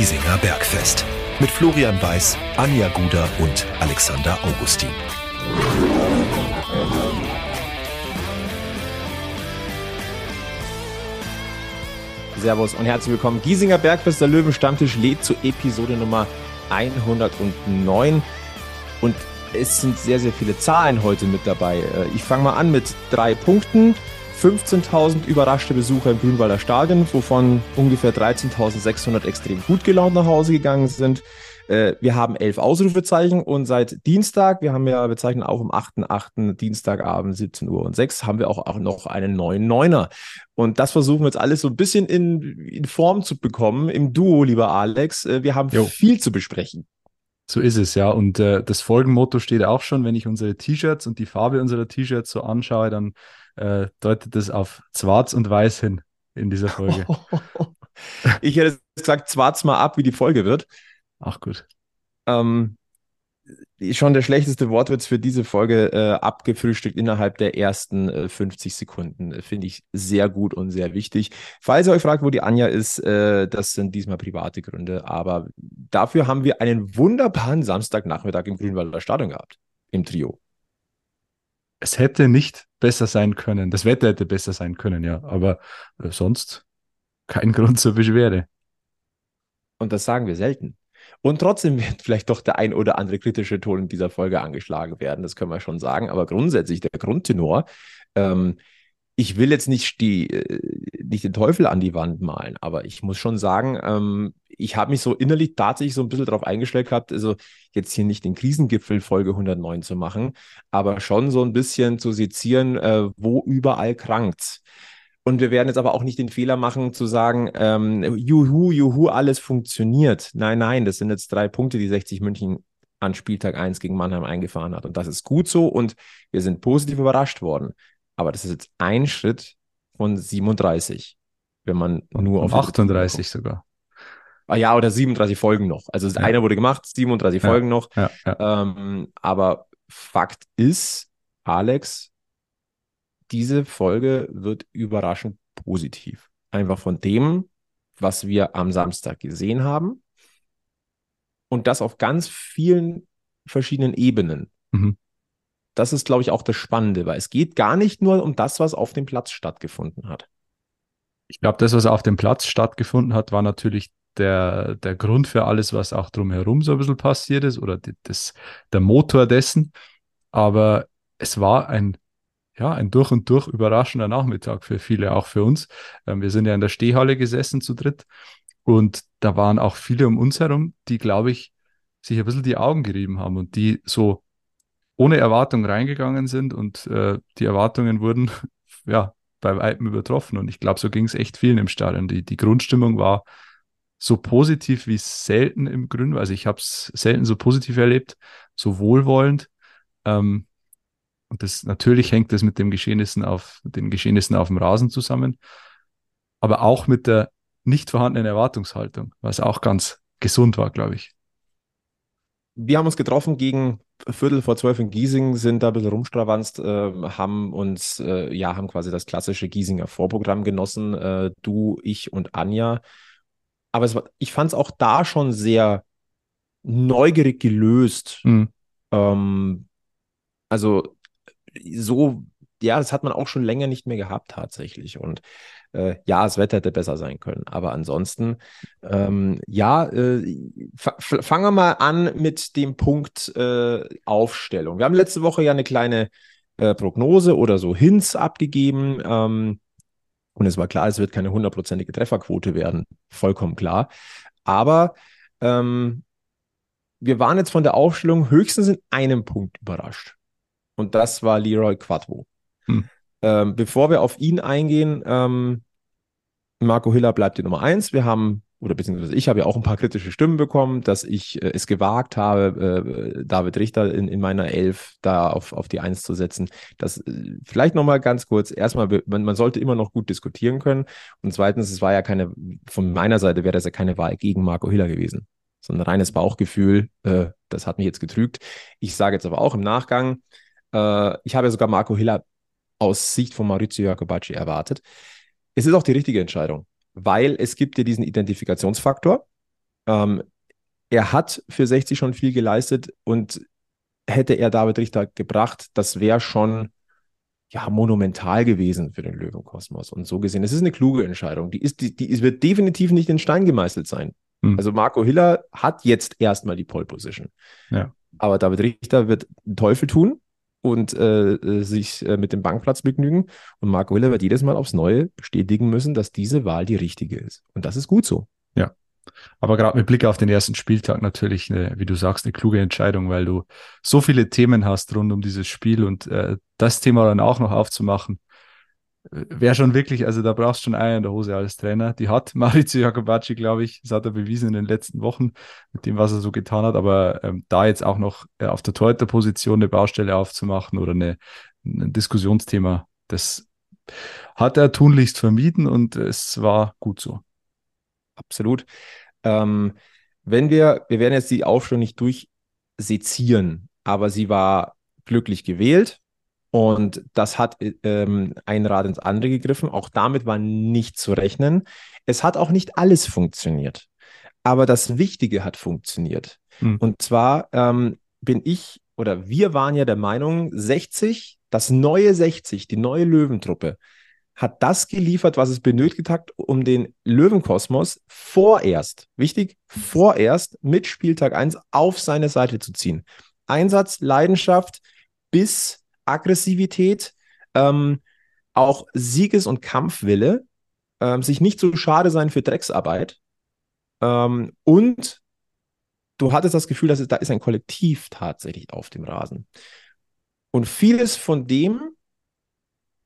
Giesinger Bergfest mit Florian Weiß, Anja Guder und Alexander Augustin. Servus und herzlich willkommen. Giesinger Bergfest, der Löwenstammtisch lädt zu Episode Nummer 109. Und es sind sehr, sehr viele Zahlen heute mit dabei. Äh, ich fange mal an mit drei Punkten. 15.000 überraschte Besucher im Grünwalder Stadion, wovon ungefähr 13.600 extrem gut gelaunt nach Hause gegangen sind. Äh, wir haben elf Ausrufezeichen und seit Dienstag, wir haben ja, wir zeichnen auch am 8.8. Dienstagabend 17 Uhr und 6, haben wir auch, auch noch einen neuen Neuner. Und das versuchen wir jetzt alles so ein bisschen in, in Form zu bekommen im Duo, lieber Alex. Äh, wir haben jo. viel zu besprechen. So ist es, ja. Und äh, das Folgenmotto steht auch schon, wenn ich unsere T-Shirts und die Farbe unserer T-Shirts so anschaue, dann äh, deutet es auf Schwarz und Weiß hin in dieser Folge. ich hätte gesagt, schwarz mal ab, wie die Folge wird. Ach gut. Ähm, schon der schlechteste Wortwitz für diese Folge äh, abgefrühstückt innerhalb der ersten äh, 50 Sekunden. Finde ich sehr gut und sehr wichtig. Falls ihr euch fragt, wo die Anja ist, äh, das sind diesmal private Gründe. Aber dafür haben wir einen wunderbaren Samstagnachmittag im Grünwalder Stadion gehabt. Im Trio es hätte nicht besser sein können. Das Wetter hätte besser sein können, ja. Aber äh, sonst kein Grund zur Beschwerde. Und das sagen wir selten. Und trotzdem wird vielleicht doch der ein oder andere kritische Ton in dieser Folge angeschlagen werden. Das können wir schon sagen. Aber grundsätzlich der Grundtenor, ähm, ich will jetzt nicht, die, äh, nicht den Teufel an die Wand malen, aber ich muss schon sagen, ähm, ich habe mich so innerlich tatsächlich so ein bisschen darauf eingestellt gehabt, also jetzt hier nicht den Krisengipfel Folge 109 zu machen, aber schon so ein bisschen zu sezieren, äh, wo überall krankt. Und wir werden jetzt aber auch nicht den Fehler machen, zu sagen, ähm, juhu, juhu, alles funktioniert. Nein, nein, das sind jetzt drei Punkte, die 60 München an Spieltag 1 gegen Mannheim eingefahren hat. Und das ist gut so und wir sind positiv überrascht worden. Aber das ist jetzt ein Schritt von 37, wenn man nur auf 38 sogar. Ah ja, oder 37 Folgen noch. Also ja. einer wurde gemacht, 37 ja. Folgen noch. Ja. Ähm, aber Fakt ist, Alex, diese Folge wird überraschend positiv. Einfach von dem, was wir am Samstag gesehen haben. Und das auf ganz vielen verschiedenen Ebenen. Mhm. Das ist, glaube ich, auch das Spannende, weil es geht gar nicht nur um das, was auf dem Platz stattgefunden hat. Ich glaube, das, was auf dem Platz stattgefunden hat, war natürlich der, der Grund für alles, was auch drumherum so ein bisschen passiert ist oder das, der Motor dessen. Aber es war ein, ja, ein durch und durch überraschender Nachmittag für viele, auch für uns. Ähm, wir sind ja in der Stehhalle gesessen zu dritt und da waren auch viele um uns herum, die, glaube ich, sich ein bisschen die Augen gerieben haben und die so ohne Erwartung reingegangen sind und äh, die Erwartungen wurden ja bei weitem übertroffen. Und ich glaube, so ging es echt vielen im Stadion. Die, die Grundstimmung war so positiv wie selten im Grün. Also ich habe es selten so positiv erlebt, so wohlwollend. Ähm, und das natürlich hängt das mit dem Geschehnissen auf den Geschehnissen auf dem Rasen zusammen, aber auch mit der nicht vorhandenen Erwartungshaltung, was auch ganz gesund war, glaube ich. Wir haben uns getroffen gegen Viertel vor zwölf in Giesing, sind da ein bisschen rumstravanzt, äh, haben uns, äh, ja, haben quasi das klassische Giesinger Vorprogramm genossen. Äh, du, ich und Anja aber war, ich fand es auch da schon sehr neugierig gelöst. Mhm. Ähm, also so, ja, das hat man auch schon länger nicht mehr gehabt tatsächlich. Und äh, ja, das Wetter hätte besser sein können. Aber ansonsten, ähm, ja, äh, fangen wir mal an mit dem Punkt äh, Aufstellung. Wir haben letzte Woche ja eine kleine äh, Prognose oder so Hints abgegeben. Ähm, und es war klar, es wird keine hundertprozentige Trefferquote werden. Vollkommen klar. Aber ähm, wir waren jetzt von der Aufstellung höchstens in einem Punkt überrascht. Und das war Leroy Quattro. Hm. Ähm, bevor wir auf ihn eingehen, ähm, Marco Hiller bleibt die Nummer eins. Wir haben oder beziehungsweise ich habe ja auch ein paar kritische Stimmen bekommen, dass ich äh, es gewagt habe, äh, David Richter in, in meiner Elf da auf, auf die Eins zu setzen. Das äh, vielleicht nochmal ganz kurz. Erstmal, man, man sollte immer noch gut diskutieren können. Und zweitens, es war ja keine, von meiner Seite wäre das ja keine Wahl gegen Marco Hiller gewesen, sondern reines Bauchgefühl. Äh, das hat mich jetzt getrügt. Ich sage jetzt aber auch im Nachgang, äh, ich habe ja sogar Marco Hiller aus Sicht von Maurizio Jacobacci erwartet. Es ist auch die richtige Entscheidung weil es gibt ja diesen Identifikationsfaktor. Ähm, er hat für 60 schon viel geleistet und hätte er David Richter gebracht, das wäre schon ja, monumental gewesen für den Löwenkosmos. Und so gesehen, es ist eine kluge Entscheidung. Die, ist, die, die wird definitiv nicht in Stein gemeißelt sein. Hm. Also Marco Hiller hat jetzt erstmal die Pole Position. Ja. Aber David Richter wird Teufel tun und äh, äh, sich äh, mit dem Bankplatz begnügen. Und Marco Hiller wird jedes Mal aufs Neue bestätigen müssen, dass diese Wahl die richtige ist. Und das ist gut so. Ja. Aber gerade mit Blick auf den ersten Spieltag natürlich, eine, wie du sagst, eine kluge Entscheidung, weil du so viele Themen hast rund um dieses Spiel und äh, das Thema dann auch noch aufzumachen, wäre schon wirklich, also da brauchst du schon Eier in der Hose als Trainer. Die hat Maurizio Jacobacci, glaube ich, das hat er bewiesen in den letzten Wochen mit dem, was er so getan hat. Aber ähm, da jetzt auch noch äh, auf der Torhüterposition eine Baustelle aufzumachen oder eine, ein Diskussionsthema, das hat er tunlichst vermieden und es war gut so. Absolut. Ähm, wenn wir, wir werden jetzt die Aufstellung nicht durchsezieren, aber sie war glücklich gewählt. Und das hat ähm, ein Rad ins andere gegriffen. Auch damit war nicht zu rechnen. Es hat auch nicht alles funktioniert. Aber das Wichtige hat funktioniert. Hm. Und zwar ähm, bin ich oder wir waren ja der Meinung, 60, das neue 60, die neue Löwentruppe, hat das geliefert, was es benötigt hat, um den Löwenkosmos vorerst, wichtig, vorerst mit Spieltag 1 auf seine Seite zu ziehen. Einsatz, Leidenschaft bis Aggressivität, ähm, auch Sieges- und Kampfwille, ähm, sich nicht so schade sein für Drecksarbeit ähm, und du hattest das Gefühl, dass es, da ist ein Kollektiv tatsächlich auf dem Rasen. Und vieles von dem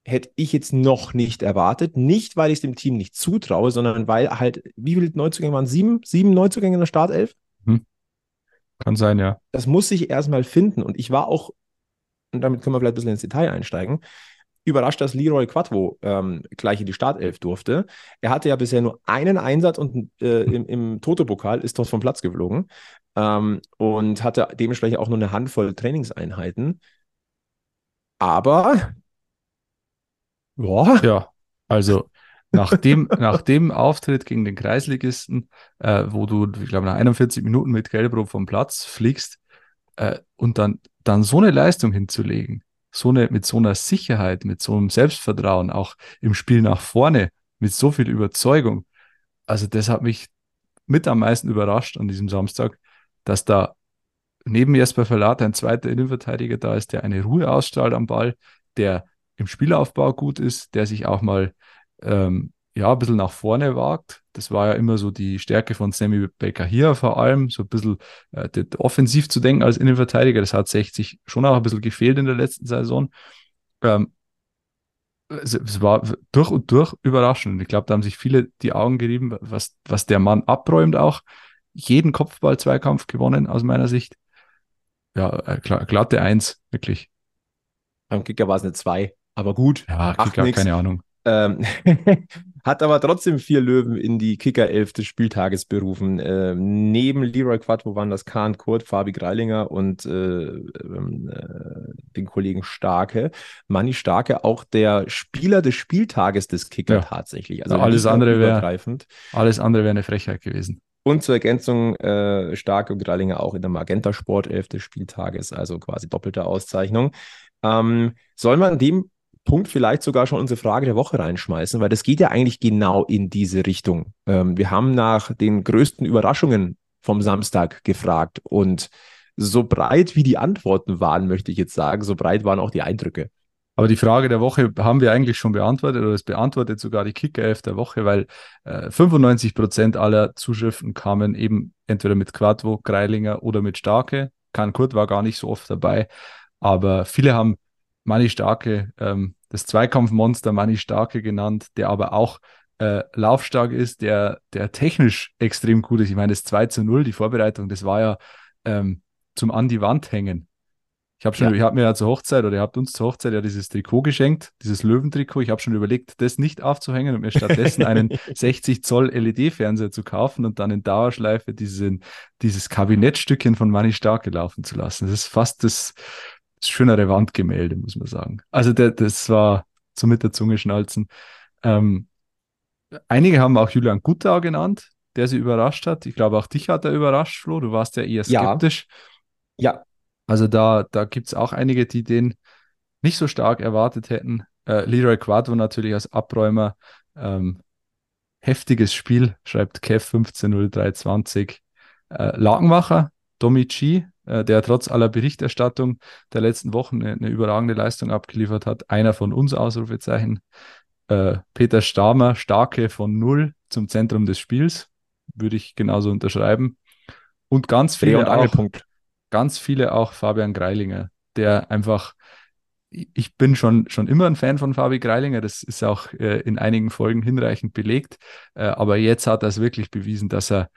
hätte ich jetzt noch nicht erwartet. Nicht, weil ich es dem Team nicht zutraue, sondern weil halt, wie viele Neuzugänge waren? Sieben? Sieben Neuzugänge in der Startelf? Hm. Kann sein, ja. Das muss sich erstmal finden. Und ich war auch, und damit können wir vielleicht ein bisschen ins Detail einsteigen, überrascht, dass Leroy Quattro ähm, gleich in die Startelf durfte. Er hatte ja bisher nur einen Einsatz und äh, im, im Toto-Pokal ist dort vom Platz geflogen ähm, und hatte dementsprechend auch nur eine Handvoll Trainingseinheiten. Aber Boah. Ja, also nach dem, nach dem Auftritt gegen den Kreisligisten, äh, wo du, ich glaube, nach 41 Minuten mit Gelbrot vom Platz fliegst äh, und dann, dann so eine Leistung hinzulegen, so eine, mit so einer Sicherheit, mit so einem Selbstvertrauen, auch im Spiel nach vorne, mit so viel Überzeugung. Also das hat mich mit am meisten überrascht an diesem Samstag, dass da neben Jesper Verlat ein zweiter Innenverteidiger da ist, der eine Ruhe ausstrahlt am Ball, der im Spielaufbau gut ist, der sich auch mal ähm, ja, ein bisschen nach vorne wagt. Das war ja immer so die Stärke von Sammy Baker hier vor allem, so ein bisschen äh, offensiv zu denken als Innenverteidiger. Das hat 60 schon auch ein bisschen gefehlt in der letzten Saison. Ähm, es, es, war durch und durch überraschend. Ich glaube, da haben sich viele die Augen gerieben, was, was der Mann abräumt auch. Jeden Kopfball-Zweikampf gewonnen aus meiner Sicht. Ja, äh, glatte Eins, wirklich. Beim Kicker war es eine Zwei. Aber gut, ja, Kicker, keine Ahnung. Ähm, hat aber trotzdem vier Löwen in die Kicker-Elf des Spieltages berufen. Ähm, neben Leroy Quattro waren das Kahn Kurt, Fabi Greilinger und äh, ähm, äh, den Kollegen Starke. Manni Starke, auch der Spieler des Spieltages des Kicker ja. tatsächlich. Also ja, alles andere wäre alles andere wäre eine Frechheit gewesen. Und zur Ergänzung äh, Starke und Greilinger auch in der Magenta Sportelf des Spieltages, also quasi doppelte Auszeichnung. Ähm, soll man dem Punkt vielleicht sogar schon unsere Frage der Woche reinschmeißen, weil das geht ja eigentlich genau in diese Richtung. Ähm, wir haben nach den größten Überraschungen vom Samstag gefragt und so breit wie die Antworten waren, möchte ich jetzt sagen, so breit waren auch die Eindrücke. Aber die Frage der Woche haben wir eigentlich schon beantwortet oder es beantwortet sogar die Kicker-Elf der Woche, weil äh, 95 Prozent aller Zuschriften kamen eben entweder mit Quadvo, Greilinger oder mit Starke. Kahn Kurt war gar nicht so oft dabei, aber viele haben Manni Starke, ähm, das Zweikampfmonster Manni Starke genannt, der aber auch äh, laufstark ist, der, der technisch extrem gut ist. Ich meine, das 2 zu 0, die Vorbereitung, das war ja ähm, zum an die Wand hängen. Ich habe schon, ja. ich habe mir ja zur Hochzeit oder ihr habt uns zur Hochzeit ja dieses Trikot geschenkt, dieses Löwentrikot. Ich habe schon überlegt, das nicht aufzuhängen und mir stattdessen einen 60 Zoll LED-Fernseher zu kaufen und dann in Dauerschleife diesen, dieses Kabinettstückchen von Manni Starke laufen zu lassen. Das ist fast das, schönere Wandgemälde, muss man sagen. Also der, das war so mit der Zunge schnalzen. Ähm, einige haben auch Julian Guttau genannt. der sie überrascht hat. Ich glaube, auch dich hat er überrascht, Flo. Du warst ja eher skeptisch. Ja. ja. Also da, da gibt es auch einige, die den nicht so stark erwartet hätten. Äh, Leroy Quadro natürlich als Abräumer. Ähm, heftiges Spiel, schreibt Kev 150320. Äh, Lagenmacher, Domi Chi, äh, der trotz aller Berichterstattung der letzten Wochen eine, eine, überragende Leistung abgeliefert hat. Einer von uns, Ausrufezeichen. Äh, Peter Stamer, starke von Null zum Zentrum des Spiels. Würde ich genauso unterschreiben. Und ganz viele, und auch, ganz viele auch Fabian Greilinger, der einfach ich bin schon, schon immer ein Fan von Fabi Greilinger, das ist auch äh, in einigen Folgen hinreichend belegt, äh, aber jetzt hat er es wirklich bewiesen, dass er,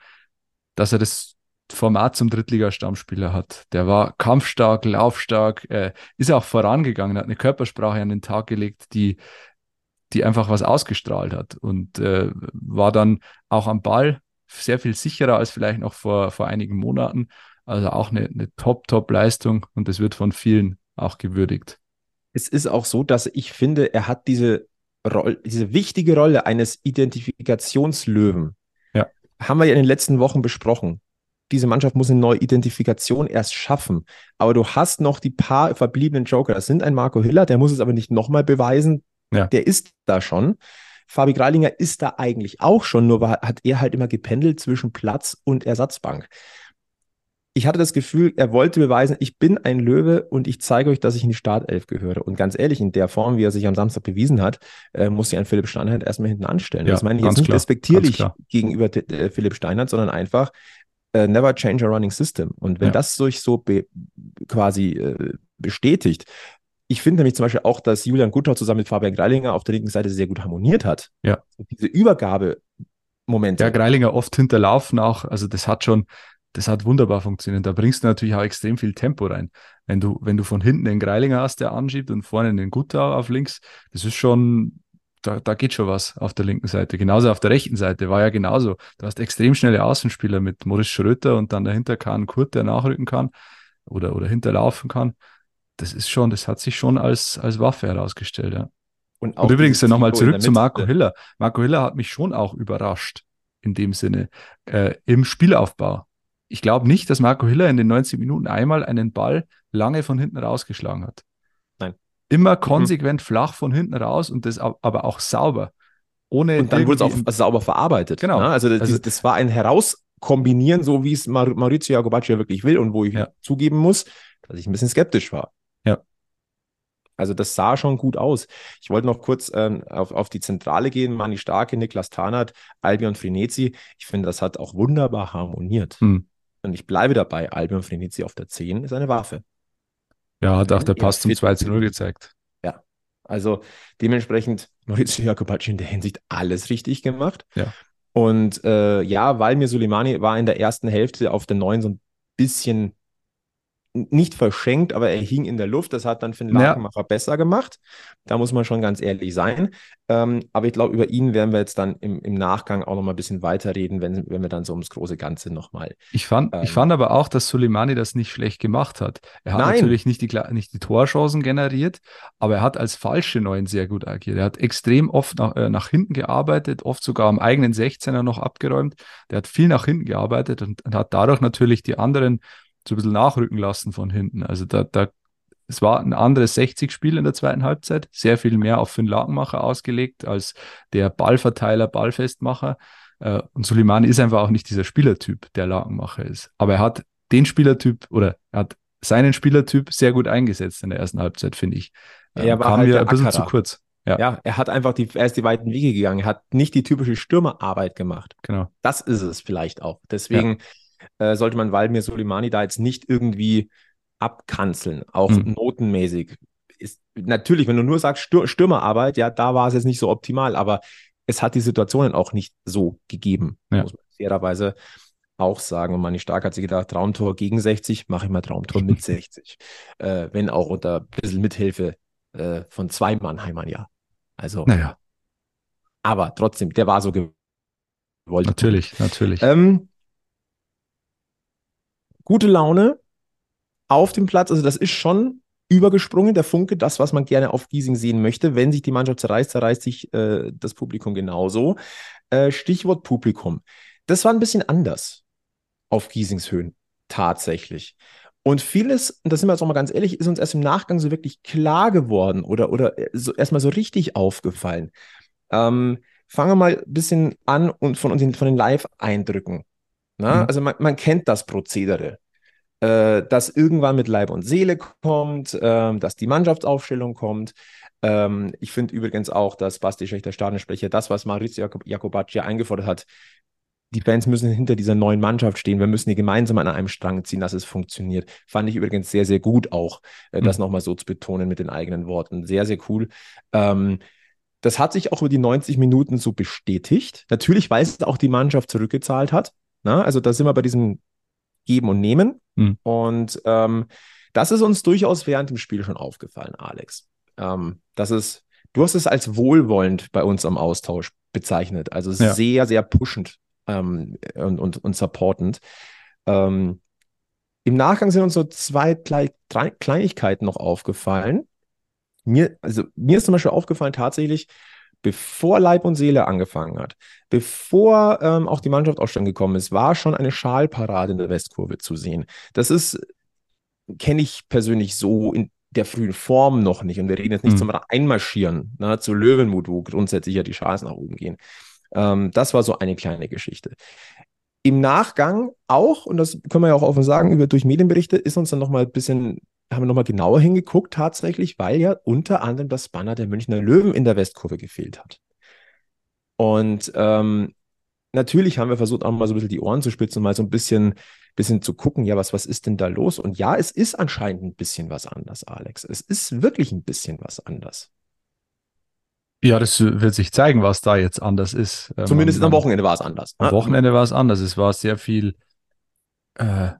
dass er das Format zum Drittliga-Stammspieler hat. Der war kampfstark, laufstark, äh, ist auch vorangegangen, hat eine Körpersprache an den Tag gelegt, die, die einfach was ausgestrahlt hat und äh, war dann auch am Ball sehr viel sicherer als vielleicht noch vor, vor einigen Monaten. Also auch eine, eine Top-Top-Leistung und das wird von vielen auch gewürdigt. Es ist auch so, dass ich finde, er hat diese Rolle, diese wichtige Rolle eines Identifikationslöwen. Ja. Haben wir ja in den letzten Wochen besprochen diese Mannschaft muss eine neue Identifikation erst schaffen. Aber du hast noch die paar verbliebenen Joker. Das sind ein Marco Hiller, der muss es aber nicht nochmal beweisen. Ja. Der ist da schon. Fabi Greilinger ist da eigentlich auch schon, nur war, hat er halt immer gependelt zwischen Platz und Ersatzbank. Ich hatte das Gefühl, er wollte beweisen, ich bin ein Löwe und ich zeige euch, dass ich in die Startelf gehöre. Und ganz ehrlich, in der Form, wie er sich am Samstag bewiesen hat, äh, muss sich ein Philipp Steinhardt erstmal hinten anstellen. Ja, das meine ich jetzt nicht klar, respektierlich gegenüber äh, Philipp Steinhardt, sondern einfach, äh, never change a running system. Und wenn ja. das durch so quasi äh, bestätigt, ich finde nämlich zum Beispiel auch, dass Julian Guttau zusammen mit Fabian Greilinger auf der linken Seite sehr gut harmoniert hat. Ja. Und diese Übergabe-Momente. Ja, Greilinger oft hinterlaufen auch. Also das hat schon, das hat wunderbar funktioniert. Da bringst du natürlich auch extrem viel Tempo rein. Wenn du, wenn du von hinten den Greilinger hast, der anschiebt und vorne den Guttau auf links, das ist schon, da, da geht schon was auf der linken Seite. Genauso auf der rechten Seite war ja genauso. Du hast extrem schnelle Außenspieler mit Moritz Schröter und dann dahinter kann Kurt, der nachrücken kann oder, oder hinterlaufen kann. Das ist schon, das hat sich schon als, als Waffe herausgestellt, ja. Und, und übrigens nochmal zurück zu Marco Hiller. Marco Hiller hat mich schon auch überrascht in dem Sinne äh, im Spielaufbau. Ich glaube nicht, dass Marco Hiller in den 90 Minuten einmal einen Ball lange von hinten rausgeschlagen hat. Immer mhm. konsequent mhm. flach von hinten raus und das aber auch sauber. Ohne und dann wurde es auch sauber verarbeitet. Genau. Ne? Also, das, also, das war ein Herauskombinieren, so wie es Maurizio Jacobacci ja wirklich will und wo ich ja. zugeben muss, dass ich ein bisschen skeptisch war. Ja. Also das sah schon gut aus. Ich wollte noch kurz ähm, auf, auf die Zentrale gehen. Mani Starke, Niklas Tarnert, Albion Frenetzi. Ich finde, das hat auch wunderbar harmoniert. Hm. Und ich bleibe dabei, Albion Frenetzi auf der 10 ist eine Waffe. Ja, hat auch der Pass zum 2 zu 0 gezeigt. Ja, also dementsprechend Maurizio Jacobacci in der Hinsicht alles richtig gemacht. Ja. Und äh, ja, weil mir Suleimani war in der ersten Hälfte auf der 9 so ein bisschen nicht verschenkt, aber er hing in der Luft. Das hat dann Finn Lakenmacher ja. besser gemacht. Da muss man schon ganz ehrlich sein. Ähm, aber ich glaube, über ihn werden wir jetzt dann im, im Nachgang auch noch mal ein bisschen weiterreden, wenn, wenn wir dann so ums große Ganze nochmal. Ich fand, ähm, ich fand aber auch, dass Soleimani das nicht schlecht gemacht hat. Er hat Nein. natürlich nicht die, nicht die Torchancen generiert, aber er hat als falsche Neun sehr gut agiert. Er hat extrem oft nach, äh, nach hinten gearbeitet, oft sogar am eigenen 16er noch abgeräumt. Der hat viel nach hinten gearbeitet und, und hat dadurch natürlich die anderen so ein bisschen nachrücken lassen von hinten. Also da, da es war ein anderes 60-Spiel in der zweiten Halbzeit, sehr viel mehr auf Finn Lagenmacher ausgelegt als der Ballverteiler, Ballfestmacher. Äh, und Suleimani ist einfach auch nicht dieser Spielertyp, der Lagenmacher ist. Aber er hat den Spielertyp oder er hat seinen Spielertyp sehr gut eingesetzt in der ersten Halbzeit, finde ich. Er ähm, war kam halt mir ein bisschen zu kurz. Ja. ja, er hat einfach die, er ist die weiten Wege gegangen. Er hat nicht die typische Stürmerarbeit gemacht. Genau. Das ist es vielleicht auch. Deswegen ja äh, sollte man Waldemir Soleimani da jetzt nicht irgendwie abkanzeln, auch mhm. notenmäßig. Ist, natürlich, wenn du nur sagst Stür Stürmerarbeit, ja, da war es jetzt nicht so optimal, aber es hat die Situationen auch nicht so gegeben, ja. muss man fairerweise auch sagen. Und Manni Stark hat sich gedacht, Traumtor gegen 60, mache ich mal Traumtor mit 60. Äh, wenn auch unter ein bisschen Mithilfe äh, von zwei Mannheimern, ja. Also, naja. aber trotzdem, der war so gewollt. Natürlich, natürlich. Ähm, gute Laune auf dem Platz. Also das ist schon übergesprungen, der Funke, das, was man gerne auf Giesing sehen möchte. Wenn sich die Mannschaft zerreißt, zerreißt sich äh, das Publikum genauso. Äh, Stichwort Publikum. das war ein bisschen anders auf Giesingshöhen tatsächlich. Und vieles, und da sind wir jetzt auch mal ganz ehrlich, ist uns erst im Nachgang so wirklich klar geworden oder, oder so, erstmal so richtig aufgefallen. Ähm, fangen wir mal ein bisschen an und von, von den Live-Eindrücken. Mhm. Also man, man, kennt das Prozedere, äh, dass irgendwann mit Leib und Seele kommt, äh, dass die Mannschaftsaufstellung kommt. Ähm, ich finde übrigens auch, dass Basti Schächter Stadionsprecher das, was Maurizio Jacobacci eingefordert hat, die Fans müssen hinter dieser neuen Mannschaft stehen. Wir müssen hier gemeinsam an einem Strang ziehen, dass es funktioniert. Fand ich übrigens sehr, sehr gut auch, äh, das mhm. nochmal so zu betonen mit den eigenen Worten. Sehr, sehr cool. Ähm, das hat sich auch über die 90 Minuten so bestätigt. Natürlich, weil es auch die Mannschaft zurückgezahlt hat. Na? Also da sind wir bei diesem Geben und Nehmen. Mhm. Und ähm, das ist uns durchaus während dem Spiel schon aufgefallen, Alex. Ähm, das ist, du hast es als wohlwollend bei uns am Austausch bezeichnet. Also ja. sehr, sehr pushend ähm, und, und, und supportend. Ähm, Im Nachgang sind uns so zwei drei Kleinigkeiten noch aufgefallen. Mir, also mir ist zum Beispiel aufgefallen, tatsächlich, bevor Leib und Seele angefangen hat, bevor ähm, auch die Mannschaft aufstand gekommen ist, war schon eine Schalparade in der Westkurve zu sehen. Das ist, kenne ich persönlich so in der frühen Form noch nicht. Und wir reden jetzt nicht mhm. zum Einmarschieren, ne, zu Löwenmut, wo grundsätzlich ja die Schals nach oben gehen. Ähm, das war so eine kleine Geschichte. Im Nachgang auch, und das können wir ja auch offen sagen, über, durch Medienberichte ist uns dann nochmal ein bisschen, haben wir nochmal genauer hingeguckt tatsächlich, weil ja unter anderem das Banner der Münchner Löwen in der Westkurve gefehlt hat. Und ähm, natürlich haben wir versucht, auch mal so ein bisschen die Ohren zu spitzen mal so ein bisschen, bisschen zu gucken, ja, was, was ist denn da los? Und ja, es ist anscheinend ein bisschen was anders, Alex. Es ist wirklich ein bisschen was anders. Ja, das wird sich zeigen, was da jetzt anders ist. Ähm, Zumindest man, am Wochenende war es anders. Am Wochenende war es anders. Es war sehr viel, äh,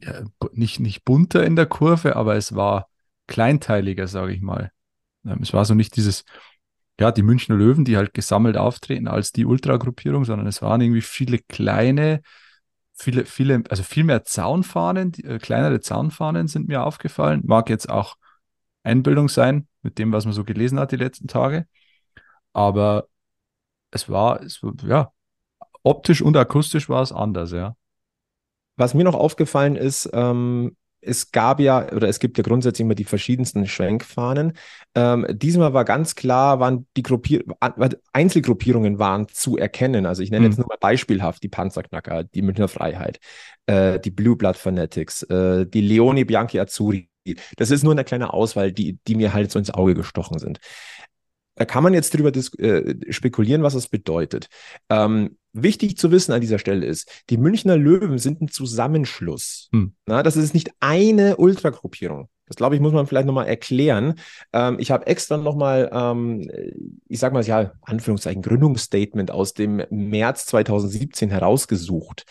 ja, nicht, nicht bunter in der Kurve, aber es war kleinteiliger, sage ich mal. Ähm, es war so nicht dieses, ja, die Münchner Löwen, die halt gesammelt auftreten als die Ultragruppierung, sondern es waren irgendwie viele kleine, viele, viele, also viel mehr Zaunfahnen, die, äh, kleinere Zaunfahnen sind mir aufgefallen. Mag jetzt auch Einbildung sein mit dem, was man so gelesen hat die letzten Tage. Aber es war, es, ja, optisch und akustisch war es anders, ja. Was mir noch aufgefallen ist, ähm, es gab ja, oder es gibt ja grundsätzlich immer die verschiedensten Schwenkfahnen. Ähm, diesmal war ganz klar, waren die Gruppier Einzelgruppierungen waren zu erkennen. Also ich nenne mhm. jetzt nur mal beispielhaft die Panzerknacker, die Münchner Freiheit, äh, die Blue Blood Fanatics, äh, die Leone Bianchi Azzurri. Das ist nur eine kleine Auswahl, die, die mir halt so ins Auge gestochen sind. Da kann man jetzt drüber äh, spekulieren, was das bedeutet. Ähm, wichtig zu wissen an dieser Stelle ist, die Münchner Löwen sind ein Zusammenschluss. Hm. Na, das ist nicht eine Ultragruppierung. Das glaube ich, muss man vielleicht nochmal erklären. Ähm, ich habe extra nochmal, ähm, ich sag mal, ja, Anführungszeichen, Gründungsstatement aus dem März 2017 herausgesucht.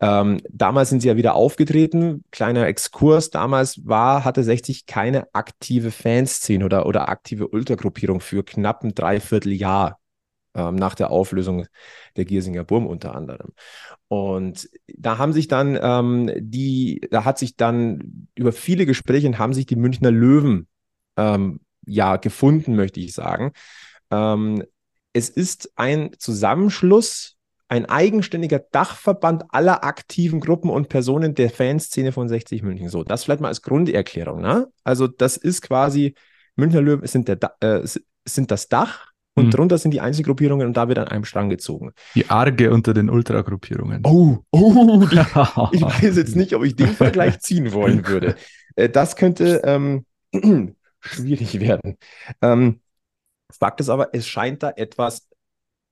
Ähm, damals sind sie ja wieder aufgetreten. Kleiner Exkurs. Damals war, hatte 60 keine aktive Fanszene oder, oder aktive Ultragruppierung für knapp ein Dreivierteljahr ähm, nach der Auflösung der Giersinger Burm unter anderem. Und da haben sich dann ähm, die, da hat sich dann über viele Gespräche haben sich die Münchner Löwen ähm, ja gefunden, möchte ich sagen. Ähm, es ist ein Zusammenschluss ein eigenständiger Dachverband aller aktiven Gruppen und Personen der Fanszene von 60 München. So, das vielleicht mal als Grunderklärung. Ne? Also das ist quasi, Münchner Löwen sind, der, äh, sind das Dach und mhm. drunter sind die Einzelgruppierungen und da wird an einem Strang gezogen. Die Arge unter den Ultragruppierungen. Oh, oh, ich weiß jetzt nicht, ob ich den Vergleich ziehen wollen würde. Äh, das könnte ähm, schwierig werden. Ähm, Fakt ist aber, es scheint da etwas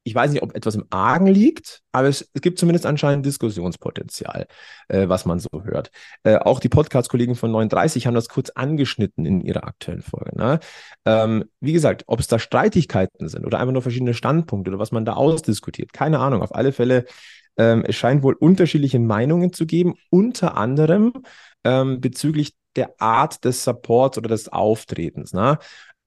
ich weiß nicht, ob etwas im Argen liegt, aber es, es gibt zumindest anscheinend Diskussionspotenzial, äh, was man so hört. Äh, auch die Podcast-Kollegen von 39 haben das kurz angeschnitten in ihrer aktuellen Folge. Ne? Ähm, wie gesagt, ob es da Streitigkeiten sind oder einfach nur verschiedene Standpunkte oder was man da ausdiskutiert, keine Ahnung. Auf alle Fälle, ähm, es scheint wohl unterschiedliche Meinungen zu geben, unter anderem ähm, bezüglich der Art des Supports oder des Auftretens. Ne?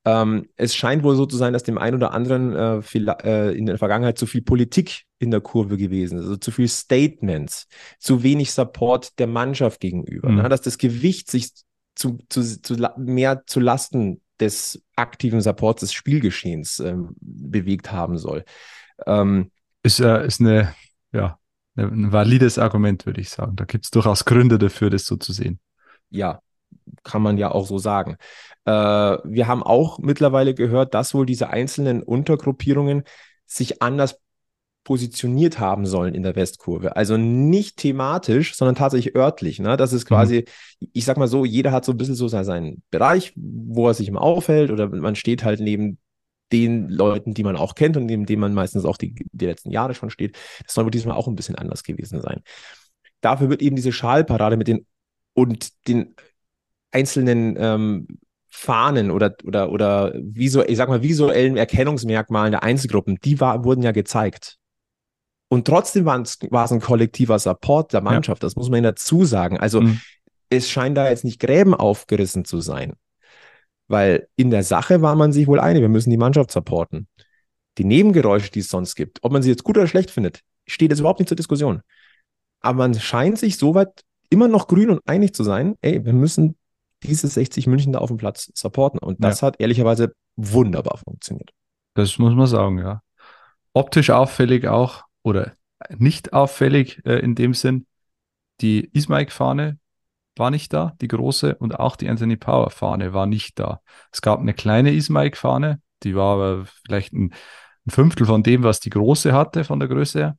Ähm, es scheint wohl so zu sein, dass dem einen oder anderen äh, viel, äh, in der Vergangenheit zu viel Politik in der Kurve gewesen ist, also zu viel Statements, zu wenig Support der Mannschaft gegenüber, mhm. ne? dass das Gewicht sich zu, zu, zu mehr zu Lasten des aktiven Supports des Spielgeschehens ähm, bewegt haben soll. Ähm, ist, äh, ist eine, ja, ein valides Argument, würde ich sagen. Da gibt es durchaus Gründe dafür, das so zu sehen. Ja, kann man ja auch so sagen. Äh, wir haben auch mittlerweile gehört, dass wohl diese einzelnen Untergruppierungen sich anders positioniert haben sollen in der Westkurve. Also nicht thematisch, sondern tatsächlich örtlich. Ne? Das ist quasi, mhm. ich sag mal so, jeder hat so ein bisschen so seinen Bereich, wo er sich immer aufhält oder man steht halt neben den Leuten, die man auch kennt und neben denen man meistens auch die, die letzten Jahre schon steht. Das soll wohl diesmal auch ein bisschen anders gewesen sein. Dafür wird eben diese Schalparade mit den und den einzelnen ähm, Fahnen oder, oder, oder visuell, ich sag mal, visuellen Erkennungsmerkmalen der Einzelgruppen, die war, wurden ja gezeigt. Und trotzdem war es, war es ein kollektiver Support der Mannschaft, ja. das muss man dazu sagen. Also mhm. es scheint da jetzt nicht Gräben aufgerissen zu sein. Weil in der Sache war man sich wohl einig, wir müssen die Mannschaft supporten. Die Nebengeräusche, die es sonst gibt, ob man sie jetzt gut oder schlecht findet, steht jetzt überhaupt nicht zur Diskussion. Aber man scheint sich soweit immer noch grün und einig zu sein, ey, wir müssen diese 60 München da auf dem Platz supporten. Und das ja. hat ehrlicherweise wunderbar funktioniert. Das muss man sagen, ja. Optisch auffällig auch, oder nicht auffällig äh, in dem Sinn, die Ismaik-Fahne war nicht da, die große, und auch die Anthony Power-Fahne war nicht da. Es gab eine kleine Ismaik-Fahne, die war aber vielleicht ein, ein, Fünftel von dem, was die große hatte, von der Größe her,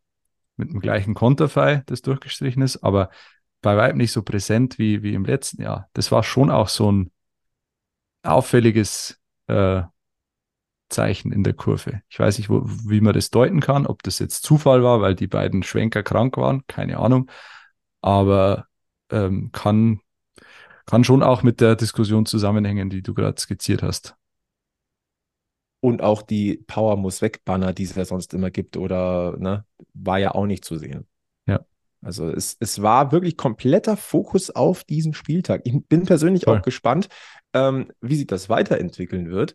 mit dem gleichen Konterfei, das durchgestrichen ist, aber bei weitem nicht so präsent wie, wie im letzten Jahr. Das war schon auch so ein auffälliges äh, Zeichen in der Kurve. Ich weiß nicht, wo, wie man das deuten kann, ob das jetzt Zufall war, weil die beiden Schwenker krank waren, keine Ahnung. Aber ähm, kann, kann schon auch mit der Diskussion zusammenhängen, die du gerade skizziert hast. Und auch die Power muss weg Banner, die es ja sonst immer gibt, oder ne, war ja auch nicht zu sehen. Also es, es war wirklich kompletter Fokus auf diesen Spieltag. Ich bin persönlich Voll. auch gespannt, ähm, wie sich das weiterentwickeln wird.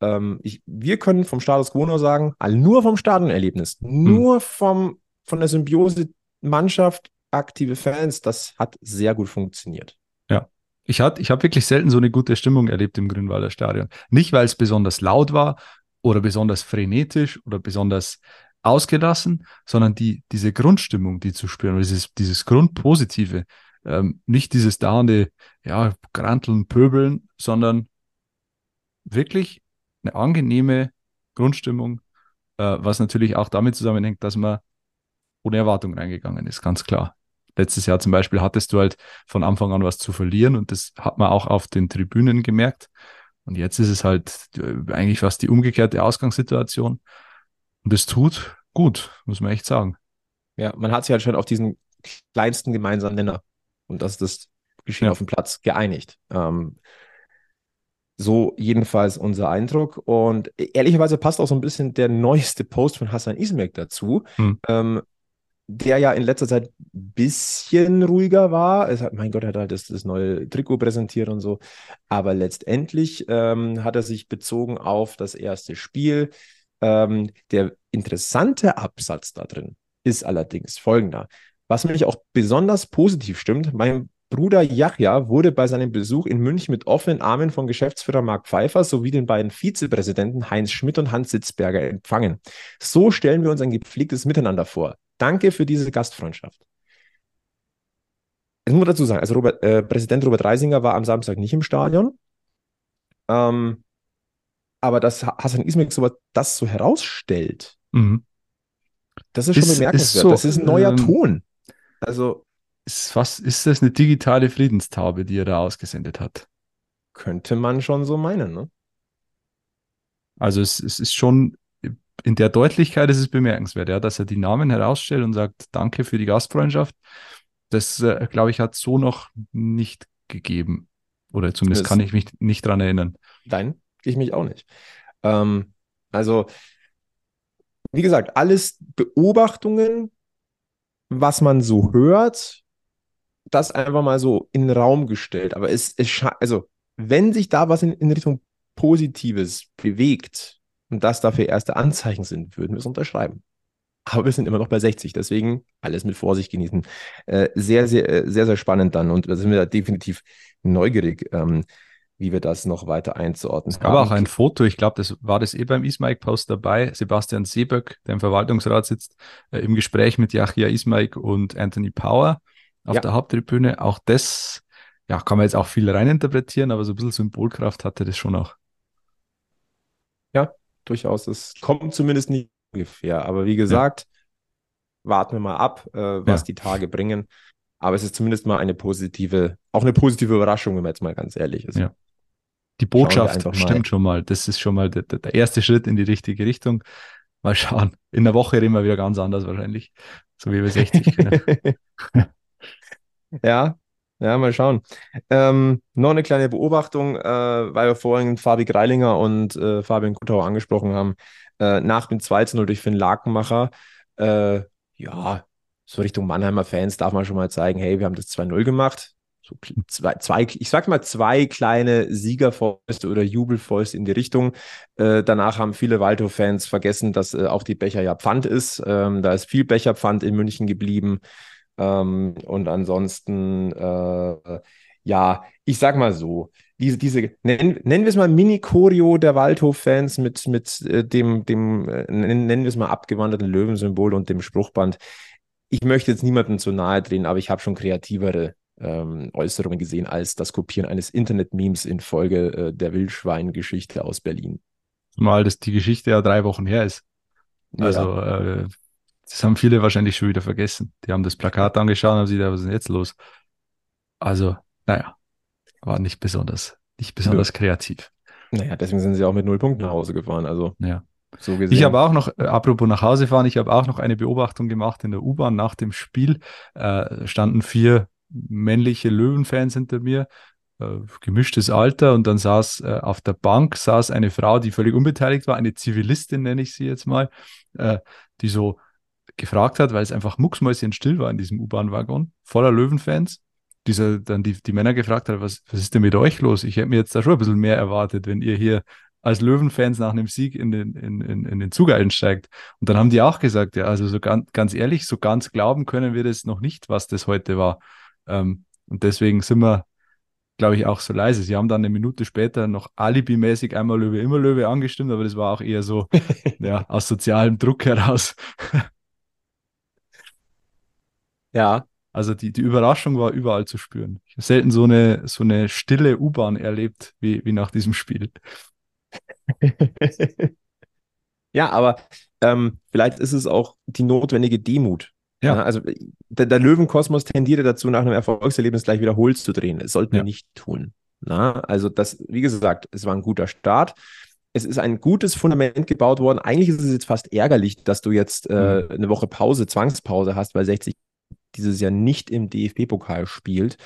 Ähm, ich, wir können vom Status Quo nur sagen, also nur vom Stadionerlebnis, hm. nur vom, von der Symbiose Mannschaft, aktive Fans, das hat sehr gut funktioniert. Ja. Ich, ich habe wirklich selten so eine gute Stimmung erlebt im Grünwalder Stadion. Nicht, weil es besonders laut war oder besonders frenetisch oder besonders ausgelassen, sondern die, diese Grundstimmung, die zu spüren, dieses, dieses Grundpositive, ähm, nicht dieses dauernde, ja, Granteln, Pöbeln, sondern wirklich eine angenehme Grundstimmung, äh, was natürlich auch damit zusammenhängt, dass man ohne Erwartung reingegangen ist, ganz klar. Letztes Jahr zum Beispiel hattest du halt von Anfang an was zu verlieren und das hat man auch auf den Tribünen gemerkt. Und jetzt ist es halt äh, eigentlich fast die umgekehrte Ausgangssituation. Und es tut gut, muss man echt sagen. Ja, man hat sich halt schon auf diesen kleinsten gemeinsamen Nenner und das ist das Geschehen ja. auf dem Platz geeinigt. Ähm, so jedenfalls unser Eindruck. Und ehrlicherweise passt auch so ein bisschen der neueste Post von Hassan Ismek dazu. Hm. Ähm, der ja in letzter Zeit ein bisschen ruhiger war. Es hat, mein Gott, er hat halt das, das neue Trikot präsentiert und so. Aber letztendlich ähm, hat er sich bezogen auf das erste Spiel. Ähm, der interessante Absatz da drin ist allerdings folgender. Was mich auch besonders positiv stimmt, mein Bruder Yachja wurde bei seinem Besuch in München mit offenen Armen von Geschäftsführer Marc Pfeiffer sowie den beiden Vizepräsidenten Heinz Schmidt und Hans Sitzberger empfangen. So stellen wir uns ein gepflegtes Miteinander vor. Danke für diese Gastfreundschaft. Ich muss dazu sagen, also Robert, äh, Präsident Robert Reisinger war am Samstag nicht im Stadion. Ähm, aber dass Hassan Ismail so das so herausstellt, mhm. das ist schon ist, bemerkenswert. Ist so, das ist ein neuer ähm, Ton. Also ist, was, ist das eine digitale Friedenstaube, die er da ausgesendet hat? Könnte man schon so meinen, ne? Also es, es ist schon in der Deutlichkeit ist es bemerkenswert, ja, dass er die Namen herausstellt und sagt, danke für die Gastfreundschaft. Das, äh, glaube ich, hat so noch nicht gegeben. Oder zumindest das kann ich mich nicht dran erinnern. Nein, ich mich auch nicht. Ähm, also, wie gesagt, alles Beobachtungen, was man so hört, das einfach mal so in den Raum gestellt. Aber es, es also, wenn sich da was in, in Richtung Positives bewegt, und das dafür erste Anzeichen sind, würden wir es unterschreiben. Aber wir sind immer noch bei 60, deswegen alles mit Vorsicht genießen. Äh, sehr, sehr, äh, sehr, sehr spannend dann und da sind wir da definitiv neugierig, ähm, wie wir das noch weiter einzuordnen es gab haben. auch ein Foto, ich glaube, das war das eh beim Ismaik-Post dabei. Sebastian Seeböck, der im Verwaltungsrat sitzt, äh, im Gespräch mit Yachia Ismaik und Anthony Power auf ja. der Haupttribüne. Auch das, ja, kann man jetzt auch viel reininterpretieren, aber so ein bisschen Symbolkraft hatte das schon auch. Ja, durchaus. Es kommt zumindest nicht ungefähr. Aber wie gesagt, ja. warten wir mal ab, äh, was ja. die Tage bringen. Aber es ist zumindest mal eine positive, auch eine positive Überraschung, wenn man jetzt mal ganz ehrlich ist. Ja. Die Botschaft stimmt schon mal. Das ist schon mal der, der, erste Schritt in die richtige Richtung. Mal schauen. In der Woche reden wir wieder ganz anders wahrscheinlich. So wie wir 60 kennen. ja, ja, mal schauen. Ähm, noch eine kleine Beobachtung, äh, weil wir vorhin Fabi Greilinger und äh, Fabian Gutauer angesprochen haben. Äh, nach dem 2-0 durch Finn Lakenmacher, äh, ja, so Richtung Mannheimer Fans darf man schon mal zeigen, hey, wir haben das 2-0 gemacht so zwei, zwei, ich sag mal, zwei kleine Siegerfäuste oder Jubelfäuste in die Richtung. Äh, danach haben viele Waldhof-Fans vergessen, dass äh, auch die Becher ja Pfand ist. Ähm, da ist viel Becherpfand in München geblieben. Ähm, und ansonsten, äh, ja, ich sag mal so, diese, diese nennen, nennen wir es mal Mini-Choreo der Waldhof-Fans mit, mit äh, dem, dem äh, nennen wir es mal abgewanderten Löwensymbol und dem Spruchband. Ich möchte jetzt niemandem zu nahe drehen, aber ich habe schon kreativere ähm, Äußerungen gesehen als das Kopieren eines Internet-Memes infolge äh, der Wildschwein-Geschichte aus Berlin. Mal, dass die Geschichte ja drei Wochen her ist. Also, ja. äh, das haben viele wahrscheinlich schon wieder vergessen. Die haben das Plakat angeschaut und haben sich gedacht, was ist denn jetzt los? Also, naja, war nicht besonders, nicht besonders ja. kreativ. Naja, deswegen sind sie auch mit null Punkten nach Hause gefahren. Also, ja. So ich habe auch noch, äh, apropos nach Hause fahren, ich habe auch noch eine Beobachtung gemacht in der U-Bahn nach dem Spiel. Äh, standen vier männliche Löwenfans hinter mir, äh, gemischtes Alter und dann saß äh, auf der Bank saß eine Frau, die völlig unbeteiligt war, eine Zivilistin nenne ich sie jetzt mal, äh, die so gefragt hat, weil es einfach mucksmäuschen still war in diesem U-Bahn-Waggon, voller Löwenfans. Dieser dann die, die Männer gefragt hat, was, was ist denn mit euch los? Ich hätte mir jetzt da schon ein bisschen mehr erwartet, wenn ihr hier als Löwenfans nach einem Sieg in den, in, in, in den Zug einsteigt. Und dann haben die auch gesagt, ja, also so ganz, ganz ehrlich, so ganz glauben können wir das noch nicht, was das heute war. Ähm, und deswegen sind wir, glaube ich, auch so leise. Sie haben dann eine Minute später noch alibimäßig einmal Löwe, immer Löwe angestimmt, aber das war auch eher so ja, aus sozialem Druck heraus. ja. Also die, die Überraschung war überall zu spüren. Ich habe selten so eine, so eine stille U-Bahn erlebt wie, wie nach diesem Spiel. ja, aber ähm, vielleicht ist es auch die notwendige Demut, ja. ja also der, der, Löwenkosmos tendierte dazu, nach einem Erfolgserlebnis gleich wieder Holz zu drehen. Das sollten ja. wir nicht tun. Na, also das, wie gesagt, es war ein guter Start. Es ist ein gutes Fundament gebaut worden. Eigentlich ist es jetzt fast ärgerlich, dass du jetzt äh, mhm. eine Woche Pause, Zwangspause hast, weil 60 dieses Jahr nicht im DFB-Pokal spielt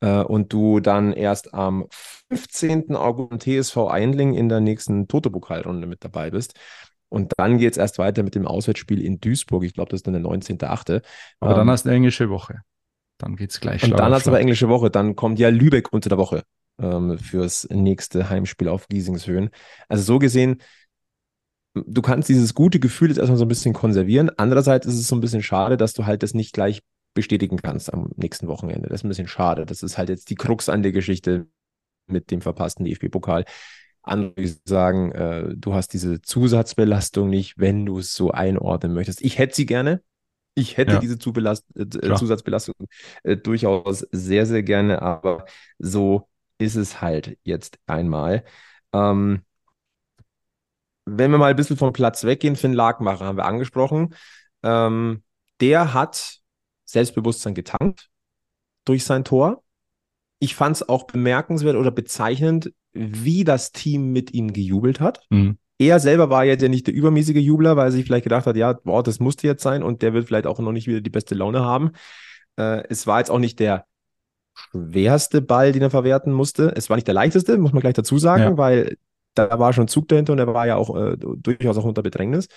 äh, und du dann erst am 15. August TSV Einling in der nächsten Toto-Pokalrunde mit dabei bist. Und dann geht es erst weiter mit dem Auswärtsspiel in Duisburg. Ich glaube, das ist dann der 19.8. Aber ähm, dann hast du eine englische Woche. Dann geht es gleich. Und dann hast du aber englische Woche. Dann kommt ja Lübeck unter der Woche ähm, fürs nächste Heimspiel auf Giesingshöhen. Also so gesehen, du kannst dieses gute Gefühl jetzt erstmal so ein bisschen konservieren. Andererseits ist es so ein bisschen schade, dass du halt das nicht gleich bestätigen kannst am nächsten Wochenende. Das ist ein bisschen schade. Das ist halt jetzt die Krux an der Geschichte mit dem verpassten DFB-Pokal. Andere sagen, äh, du hast diese Zusatzbelastung nicht, wenn du es so einordnen möchtest. Ich hätte sie gerne. Ich hätte ja. diese Zubelast äh, Zusatzbelastung äh, durchaus sehr, sehr gerne, aber so ist es halt jetzt einmal. Ähm, wenn wir mal ein bisschen vom Platz weggehen, Finn Lagmacher haben wir angesprochen. Ähm, der hat Selbstbewusstsein getankt durch sein Tor. Ich fand es auch bemerkenswert oder bezeichnend, wie das Team mit ihm gejubelt hat. Mhm. Er selber war jetzt ja nicht der übermäßige Jubler, weil er sich vielleicht gedacht hat, ja, boah, das musste jetzt sein und der wird vielleicht auch noch nicht wieder die beste Laune haben. Äh, es war jetzt auch nicht der schwerste Ball, den er verwerten musste. Es war nicht der leichteste, muss man gleich dazu sagen, ja. weil da war schon Zug dahinter und er war ja auch äh, durchaus auch unter Bedrängnis.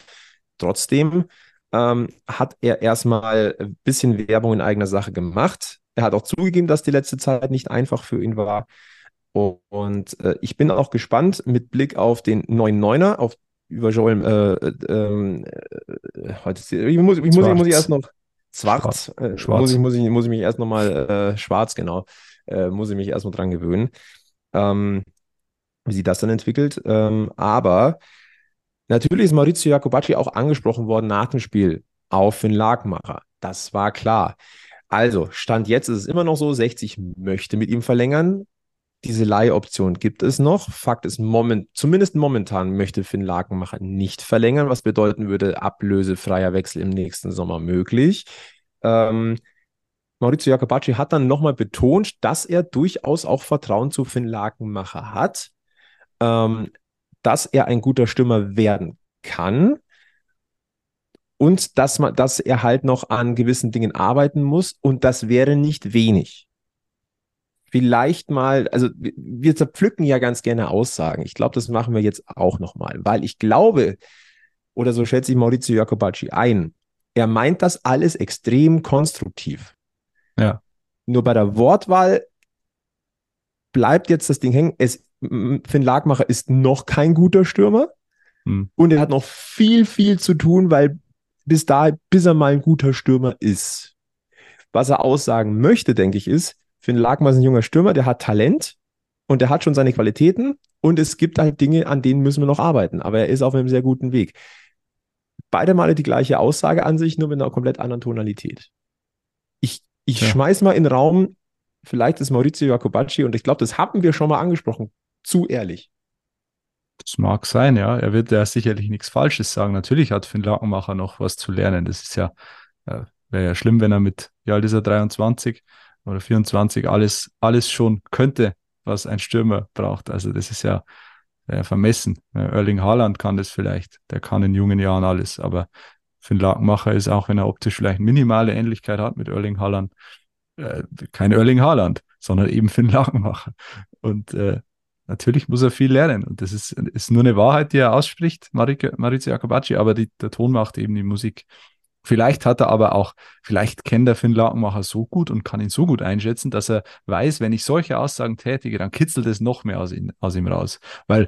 Trotzdem ähm, hat er erstmal ein bisschen Werbung in eigener Sache gemacht. Er hat auch zugegeben, dass die letzte Zeit nicht einfach für ihn war. Und äh, ich bin auch gespannt mit Blick auf den neuen Neuner, auf über Joel, äh, äh, äh, heute ich muss, ich muss, ich muss ich erst noch schwarz, äh, schwarz. Muss, ich, muss, ich, muss ich mich erst noch mal äh, schwarz, genau, äh, muss ich mich erst mal dran gewöhnen. Ähm, wie sich das dann entwickelt. Ähm, aber natürlich ist Maurizio Jacobacci auch angesprochen worden nach dem Spiel auf den Lagmacher. Das war klar. Also, Stand jetzt ist es immer noch so, 60 möchte mit ihm verlängern. Diese Leihoption gibt es noch. Fakt ist, moment, zumindest momentan möchte Finn Lakenmacher nicht verlängern, was bedeuten würde, ablösefreier Wechsel im nächsten Sommer möglich. Ähm, Maurizio Jacobacci hat dann nochmal betont, dass er durchaus auch Vertrauen zu Finn Lakenmacher hat, ähm, dass er ein guter Stürmer werden kann und dass, man, dass er halt noch an gewissen Dingen arbeiten muss und das wäre nicht wenig. Vielleicht mal, also wir zerpflücken ja ganz gerne Aussagen. Ich glaube, das machen wir jetzt auch nochmal, weil ich glaube, oder so schätze ich Maurizio Jacobacci ein, er meint das alles extrem konstruktiv. Ja. Nur bei der Wortwahl bleibt jetzt das Ding hängen. Es, Finn Lagmacher ist noch kein guter Stürmer hm. und er hat noch viel, viel zu tun, weil bis da, bis er mal ein guter Stürmer ist. Was er aussagen möchte, denke ich, ist, Finn Lagmann ist ein junger Stürmer, der hat Talent und der hat schon seine Qualitäten und es gibt halt Dinge, an denen müssen wir noch arbeiten, aber er ist auf einem sehr guten Weg. Beide Male die gleiche Aussage an sich, nur mit einer komplett anderen Tonalität. Ich, ich ja. schmeiß mal in den Raum, vielleicht ist Maurizio Jacobacci und ich glaube, das haben wir schon mal angesprochen, zu ehrlich. Das mag sein, ja. Er wird ja sicherlich nichts Falsches sagen. Natürlich hat Finn Lakenmacher noch was zu lernen. Das ist ja, äh, wäre ja schlimm, wenn er mit, wie alt ist er, 23 oder 24 alles, alles schon könnte, was ein Stürmer braucht. Also das ist ja äh, vermessen. Erling Haaland kann das vielleicht. Der kann in jungen Jahren alles. Aber Finn Lakenmacher ist auch, wenn er optisch vielleicht minimale Ähnlichkeit hat mit Erling Haaland, äh, kein Erling Haaland, sondern eben Finn Lakenmacher. Und äh, Natürlich muss er viel lernen und das ist, ist nur eine Wahrheit, die er ausspricht, Maurizio Jacobacci, aber die, der Ton macht eben die Musik. Vielleicht hat er aber auch, vielleicht kennt er Finn Lakenmacher so gut und kann ihn so gut einschätzen, dass er weiß, wenn ich solche Aussagen tätige, dann kitzelt es noch mehr aus, ihn, aus ihm raus. Weil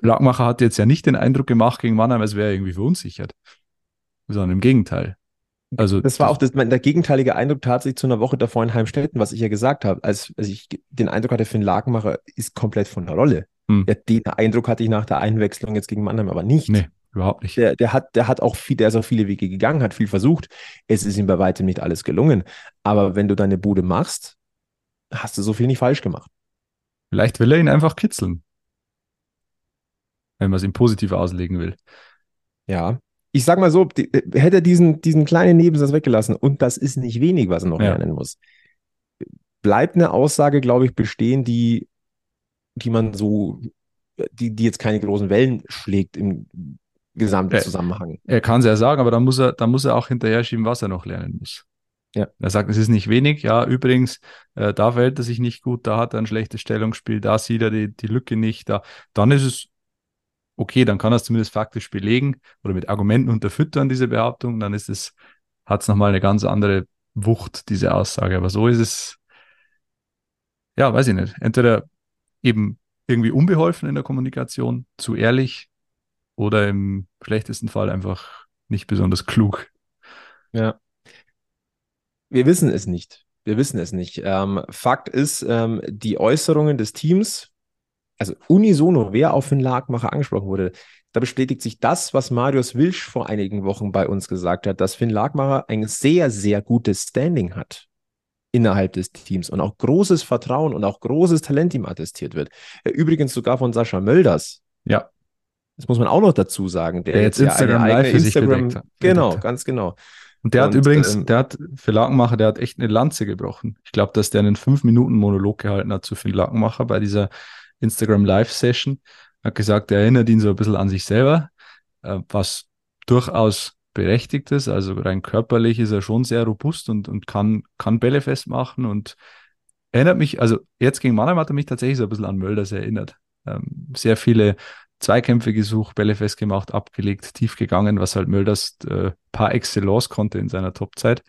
Lakenmacher hat jetzt ja nicht den Eindruck gemacht gegen Mannheim, als wäre er irgendwie verunsichert, sondern im Gegenteil. Also das war auch das, der gegenteilige Eindruck tatsächlich zu einer Woche davor in Heimstetten, was ich ja gesagt habe, als, als ich den Eindruck hatte, Finn Lakenmacher ist komplett von der Rolle. Hm. Ja, den Eindruck hatte ich nach der Einwechslung jetzt gegen Mannheim aber nicht. Nee, überhaupt nicht. Der, der, hat, der hat auch viel, der ist auch viele Wege gegangen, hat viel versucht. Es ist ihm bei weitem nicht alles gelungen. Aber wenn du deine Bude machst, hast du so viel nicht falsch gemacht. Vielleicht will er ihn einfach kitzeln. Wenn man es ihm positiv auslegen will. Ja, ich sag mal so, die, hätte er diesen, diesen kleinen Nebensatz weggelassen, und das ist nicht wenig, was er noch ja. lernen muss, bleibt eine Aussage, glaube ich, bestehen, die, die man so, die, die jetzt keine großen Wellen schlägt im gesamten er, Zusammenhang. Er kann es ja sagen, aber dann muss er, dann muss er auch hinterher schieben, was er noch lernen muss. Ja. Er sagt, es ist nicht wenig. Ja, übrigens, äh, da verhält er sich nicht gut, da hat er ein schlechtes Stellungsspiel, da sieht er die, die Lücke nicht. Da, dann ist es okay, dann kann er es zumindest faktisch belegen oder mit Argumenten unterfüttern, diese Behauptung, dann ist es, hat es nochmal eine ganz andere Wucht, diese Aussage. Aber so ist es, ja, weiß ich nicht. Entweder eben irgendwie unbeholfen in der Kommunikation, zu ehrlich oder im schlechtesten Fall einfach nicht besonders klug. Ja. Wir wissen es nicht. Wir wissen es nicht. Ähm, Fakt ist, ähm, die Äußerungen des Teams also unisono, wer auf den Lagmacher angesprochen wurde, da bestätigt sich das, was Marius Wilsch vor einigen Wochen bei uns gesagt hat, dass Finn Lagmacher ein sehr, sehr gutes Standing hat innerhalb des Teams und auch großes Vertrauen und auch großes Talent ihm attestiert wird. Übrigens sogar von Sascha Mölders. Ja. Das muss man auch noch dazu sagen. Der, der jetzt Instagram eine eigene Instagram, genau, ganz genau. Und der und, hat übrigens, ähm, der hat für Lakenmacher, der hat echt eine Lanze gebrochen. Ich glaube, dass der einen fünf Minuten Monolog gehalten hat zu Finn Lakenmacher bei dieser Instagram Live Session, hat gesagt, er erinnert ihn so ein bisschen an sich selber, äh, was durchaus berechtigt ist. Also rein körperlich ist er schon sehr robust und, und kann, kann Bälle festmachen und erinnert mich, also jetzt gegen Mannheim hat er mich tatsächlich so ein bisschen an Mölders erinnert. Ähm, sehr viele Zweikämpfe gesucht, Bälle festgemacht, abgelegt, tief gegangen, was halt Mölders äh, par excellence konnte in seiner Topzeit.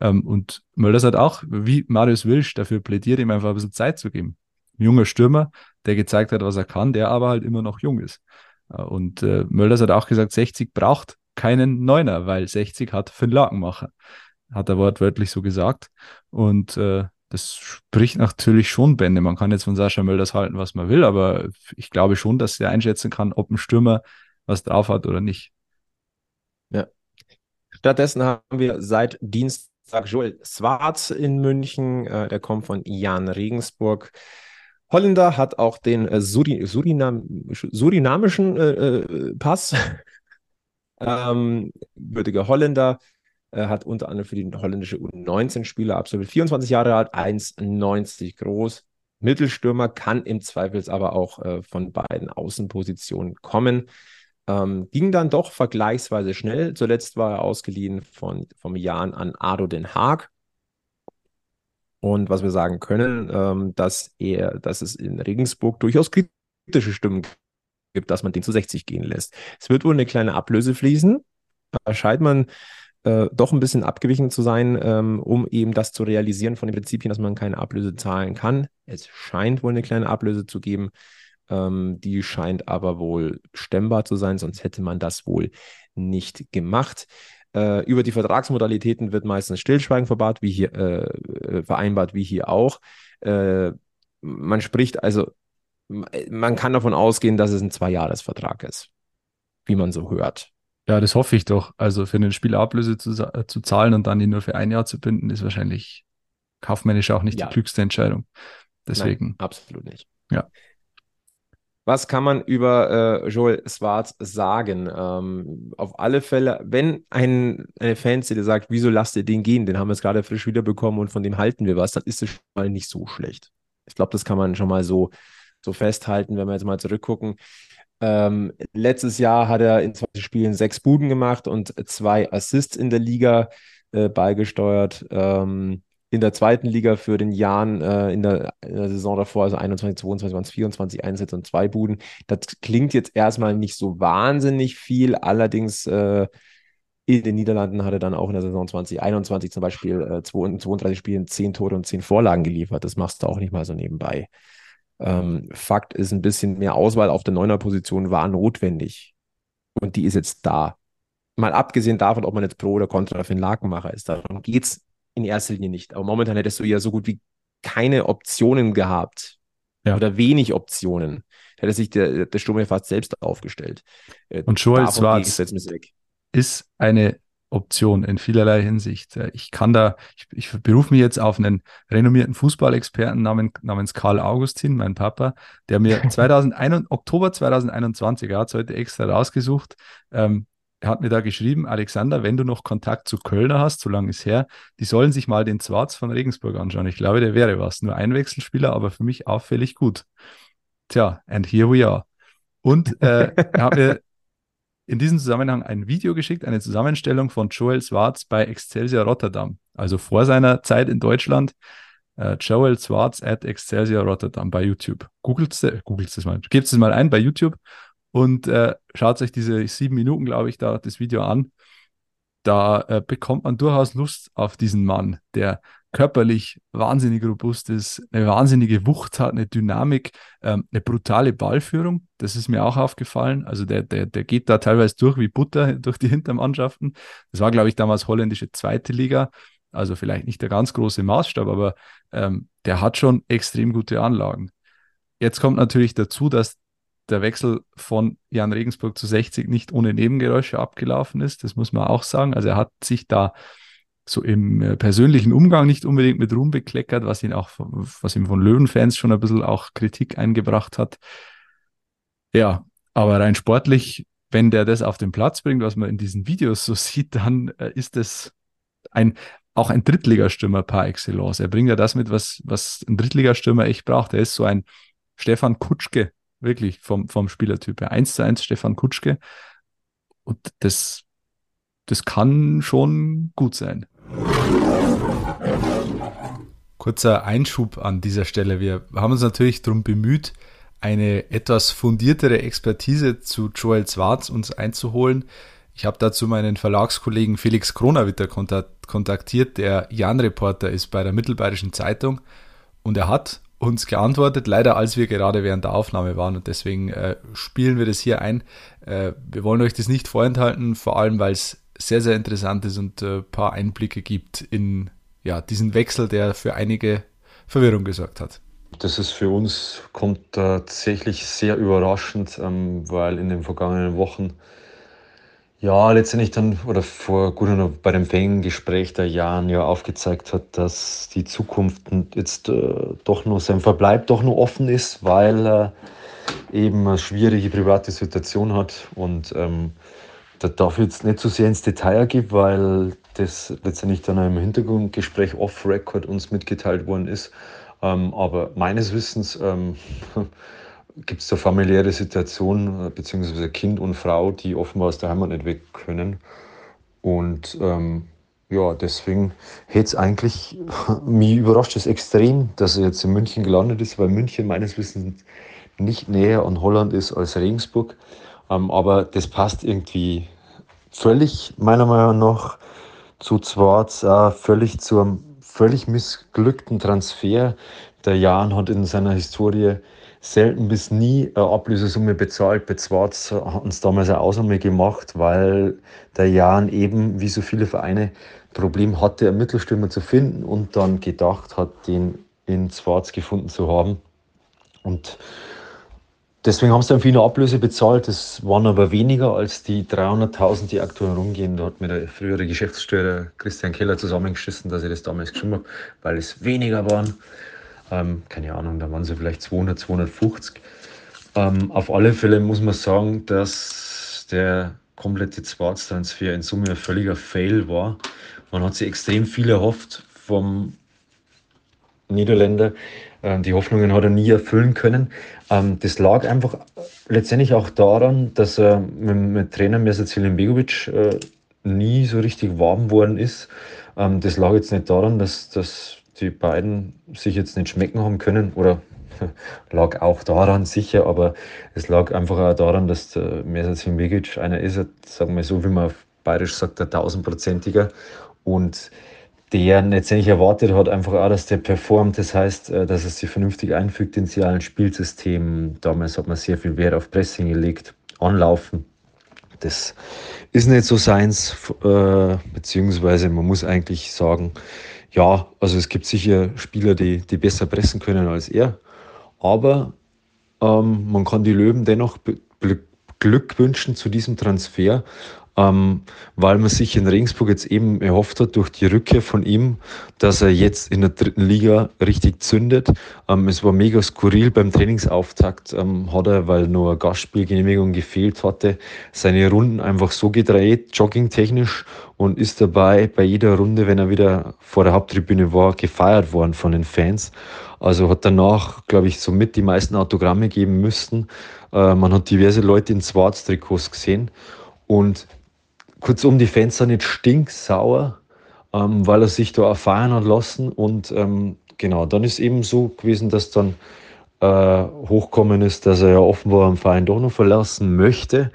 Ähm, und Mölders hat auch, wie Marius Wilsch, dafür plädiert, ihm einfach ein bisschen Zeit zu geben. Junger Stürmer, der gezeigt hat, was er kann, der aber halt immer noch jung ist. Äh, und äh, Mölders hat auch gesagt, 60 braucht keinen Neuner, weil 60 hat für einen Lakenmacher. Hat er wortwörtlich so gesagt. Und äh, das spricht natürlich schon Bände. Man kann jetzt von Sascha Mölders halten, was man will, aber ich glaube schon, dass er einschätzen kann, ob ein Stürmer was drauf hat oder nicht. Ja. Stattdessen haben wir seit Dienstag Joel Schwarz in München. Äh, der kommt von Jan Regensburg. Holländer hat auch den äh, Suri Surinam surinamischen äh, äh Pass. ähm, würdiger Holländer äh, hat unter anderem für die holländische U19-Spieler absolviert. 24 Jahre alt, 1,90 groß. Mittelstürmer kann im Zweifels aber auch äh, von beiden Außenpositionen kommen. Ähm, ging dann doch vergleichsweise schnell. Zuletzt war er ausgeliehen von, vom Jan an Ado Den Haag. Und was wir sagen können, ähm, dass er, dass es in Regensburg durchaus kritische Stimmen gibt, dass man den zu 60 gehen lässt. Es wird wohl eine kleine Ablöse fließen. Da scheint man äh, doch ein bisschen abgewichen zu sein, ähm, um eben das zu realisieren von den Prinzipien, dass man keine Ablöse zahlen kann. Es scheint wohl eine kleine Ablöse zu geben. Ähm, die scheint aber wohl stemmbar zu sein, sonst hätte man das wohl nicht gemacht. Äh, über die Vertragsmodalitäten wird meistens Stillschweigen verbat, wie hier, äh, äh, vereinbart, wie hier auch. Äh, man spricht also, man kann davon ausgehen, dass es ein Zweijahresvertrag ist, wie man so hört. Ja, das hoffe ich doch. Also für einen Spieler Ablöse zu, äh, zu zahlen und dann ihn nur für ein Jahr zu binden, ist wahrscheinlich kaufmännisch auch nicht ja. die klügste Entscheidung. Deswegen. Nein, absolut nicht. Ja. Was kann man über äh, Joel Schwarz sagen? Ähm, auf alle Fälle, wenn ein, eine Fanszene sagt, wieso lasst ihr den gehen, den haben wir jetzt gerade frisch wiederbekommen und von dem halten wir was, dann ist es schon mal nicht so schlecht. Ich glaube, das kann man schon mal so, so festhalten, wenn wir jetzt mal zurückgucken. Ähm, letztes Jahr hat er in 20 Spielen sechs Buden gemacht und zwei Assists in der Liga äh, beigesteuert. Ähm, in der zweiten Liga für den Jahren äh, in, der, in, der, Saison davor, also 21, 22, waren es 24 Einsätze und zwei Buden. Das klingt jetzt erstmal nicht so wahnsinnig viel, allerdings äh, in den Niederlanden hat er dann auch in der Saison 2021 zum Beispiel äh, 32 Spielen 10 Tore und 10 Vorlagen geliefert. Das machst du auch nicht mal so nebenbei. Ähm, Fakt ist, ein bisschen mehr Auswahl auf der Neuner-Position war notwendig. Und die ist jetzt da. Mal abgesehen davon, ob man jetzt Pro oder Contra für den Lakenmacher ist. Darum geht es in erster Linie nicht. Aber momentan hättest du ja so gut wie keine Optionen gehabt. Ja. Oder wenig Optionen. Hätte sich der, der Sturm ja fast selbst aufgestellt. Äh, Und Joel Schwarz ist eine Option in vielerlei Hinsicht. Äh, ich kann da, ich, ich berufe mich jetzt auf einen renommierten Fußballexperten namens, namens Karl Augustin, mein Papa, der mir 2001, Oktober 2021, er hat es heute extra rausgesucht, ähm, er hat mir da geschrieben, Alexander, wenn du noch Kontakt zu Kölner hast, so lange ist her, die sollen sich mal den Zwarz von Regensburg anschauen. Ich glaube, der wäre was. Nur ein Wechselspieler, aber für mich auffällig gut. Tja, and here we are. Und äh, er hat mir in diesem Zusammenhang ein Video geschickt, eine Zusammenstellung von Joel Schwarz bei Excelsior Rotterdam, also vor seiner Zeit in Deutschland. Äh, Joel Schwarz at Excelsior Rotterdam bei YouTube. Googelt es, googelt es mal, gebt es mal ein bei YouTube und äh, schaut euch diese sieben Minuten, glaube ich, da das Video an. Da äh, bekommt man durchaus Lust auf diesen Mann, der körperlich wahnsinnig robust ist, eine wahnsinnige Wucht hat, eine Dynamik, ähm, eine brutale Ballführung. Das ist mir auch aufgefallen. Also der, der, der geht da teilweise durch wie Butter durch die Hintermannschaften. Das war, glaube ich, damals holländische zweite Liga. Also vielleicht nicht der ganz große Maßstab, aber ähm, der hat schon extrem gute Anlagen. Jetzt kommt natürlich dazu, dass der Wechsel von Jan Regensburg zu 60 nicht ohne Nebengeräusche abgelaufen ist. Das muss man auch sagen. Also er hat sich da so im äh, persönlichen Umgang nicht unbedingt mit Ruhm bekleckert, was ihn auch, was ihm von Löwenfans schon ein bisschen auch Kritik eingebracht hat. Ja, aber rein sportlich, wenn der das auf den Platz bringt, was man in diesen Videos so sieht, dann äh, ist es ein, auch ein Drittligastürmer par excellence. Er bringt ja das mit, was, was ein Drittligastürmer echt braucht. Er ist so ein Stefan Kutschke Wirklich vom, vom Spielertyp her. 1 zu 1 Stefan Kutschke. Und das, das kann schon gut sein. Kurzer Einschub an dieser Stelle. Wir haben uns natürlich darum bemüht, eine etwas fundiertere Expertise zu Joel Schwarz uns einzuholen. Ich habe dazu meinen Verlagskollegen Felix Kronawitter kontaktiert, der Jan-Reporter ist bei der Mittelbayerischen Zeitung und er hat uns geantwortet, leider als wir gerade während der Aufnahme waren und deswegen äh, spielen wir das hier ein. Äh, wir wollen euch das nicht vorenthalten, vor allem weil es sehr, sehr interessant ist und ein äh, paar Einblicke gibt in ja, diesen Wechsel, der für einige Verwirrung gesorgt hat. Das ist für uns kommt tatsächlich sehr überraschend, ähm, weil in den vergangenen Wochen ja letztendlich dann oder vor gut und bei dem Fangespräch der Jahren ja aufgezeigt hat, dass die Zukunft jetzt äh, doch nur sein Verbleib doch nur offen ist, weil er eben eine schwierige private Situation hat und ähm, da darf ich jetzt nicht so sehr ins Detail gehen, weil das letztendlich dann im Hintergrundgespräch off-Record uns mitgeteilt worden ist. Ähm, aber meines Wissens ähm, gibt es da familiäre Situationen, äh, beziehungsweise Kind und Frau, die offenbar aus der Heimat nicht weg können. Und ähm, ja, deswegen hätte es eigentlich, mich überrascht es extrem, dass er jetzt in München gelandet ist, weil München meines Wissens nicht näher an Holland ist als Regensburg. Ähm, aber das passt irgendwie völlig, meiner Meinung nach, zu Zwarz, äh, völlig zum völlig missglückten Transfer. Der Jan hat in seiner Historie selten bis nie eine Ablösesumme bezahlt. Bei Zwarz hat uns damals eine Ausnahme gemacht, weil der Jan eben, wie so viele Vereine, Problem hatte, einen Mittelstürmer zu finden und dann gedacht hat, den in Zwarz gefunden zu haben. Und Deswegen haben sie dann viel eine Ablöse bezahlt. Das waren aber weniger als die 300.000, die aktuell rumgehen. Da hat mir der frühere Geschäftsführer Christian Keller zusammengeschissen, dass ich das damals geschrieben habe, weil es weniger waren. Ähm, keine Ahnung, da waren sie vielleicht 200, 250. Ähm, auf alle Fälle muss man sagen, dass der komplette Zwarz-Transfer in Summe ein völliger Fail war. Man hat sich extrem viel erhofft vom Niederländer. Ähm, die Hoffnungen hat er nie erfüllen können. Ähm, das lag einfach letztendlich auch daran, dass er mit, mit Trainer Mirza Begovic äh, nie so richtig warm worden ist. Ähm, das lag jetzt nicht daran, dass, dass die beiden sich jetzt nicht schmecken haben können oder lag auch daran sicher, aber es lag einfach auch daran, dass der Mirza Begovic einer ist, sagen wir so, wie man auf Bayerisch sagt, der tausendprozentiger und der letztendlich erwartet hat, einfach auch, dass der performt. Das heißt, äh, dass es sich vernünftig einfügt ins realen Spielsystem. Damals hat man sehr viel Wert auf Pressing gelegt, Anlaufen. Das ist nicht so seins, äh, beziehungsweise man muss eigentlich sagen, ja, also es gibt sicher Spieler, die, die besser pressen können als er, aber ähm, man kann die Löwen dennoch Glück wünschen zu diesem Transfer, ähm, weil man sich in Regensburg jetzt eben erhofft hat durch die Rückkehr von ihm, dass er jetzt in der dritten Liga richtig zündet. Ähm, es war mega skurril beim Trainingsauftakt, ähm, hat er, weil nur eine Gastspielgenehmigung gefehlt hatte, seine Runden einfach so gedreht, joggingtechnisch und ist dabei bei jeder Runde, wenn er wieder vor der Haupttribüne war, gefeiert worden von den Fans. Also hat danach, glaube ich, somit die meisten Autogramme geben müssten. Äh, man hat diverse Leute in Schwarz-Trikots gesehen. Und Kurzum, die Fans sind nicht stinksauer, ähm, weil er sich da erfahren hat lassen. Und ähm, genau, dann ist eben so gewesen, dass dann äh, hochkommen ist, dass er ja offenbar am Verein doch noch verlassen möchte.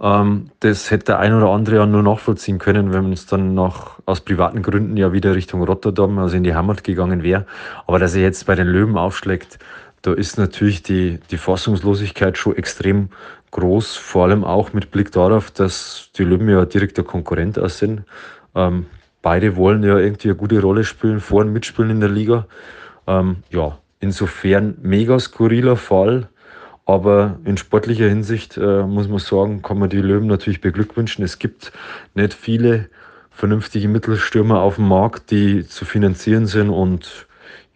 Ähm, das hätte der ein oder andere ja nur nachvollziehen können, wenn es dann noch aus privaten Gründen ja wieder Richtung Rotterdam, also in die Heimat gegangen wäre. Aber dass er jetzt bei den Löwen aufschlägt, da ist natürlich die, die Fassungslosigkeit schon extrem groß, vor allem auch mit Blick darauf, dass die Löwen ja direkter Konkurrent auch sind. Ähm, beide wollen ja irgendwie eine gute Rolle spielen, vorn mitspielen in der Liga. Ähm, ja, insofern mega skurriler Fall. Aber in sportlicher Hinsicht äh, muss man sagen, kann man die Löwen natürlich beglückwünschen. Es gibt nicht viele vernünftige Mittelstürmer auf dem Markt, die zu finanzieren sind. Und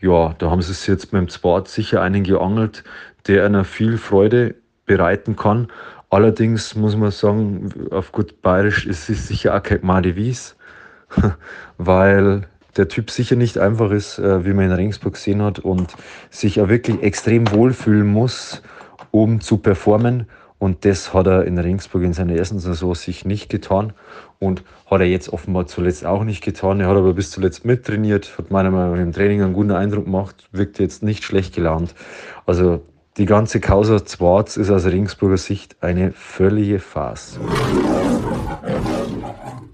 ja, da haben sie es jetzt beim Sport sicher einen geangelt, der einer viel Freude bereiten kann. Allerdings muss man sagen, auf gut bayerisch ist es sicher auch kein Gmade Wies, weil der Typ sicher nicht einfach ist, äh, wie man in Regensburg gesehen hat und sich auch wirklich extrem wohlfühlen muss, um zu performen. Und das hat er in Regensburg in seiner ersten Saison sich nicht getan und hat er jetzt offenbar zuletzt auch nicht getan. Er hat aber bis zuletzt mittrainiert, hat meiner Meinung nach im Training einen guten Eindruck gemacht, wirkt jetzt nicht schlecht gelaunt. Also die ganze Causa Zwarz ist aus Regensburger Sicht eine völlige Farce.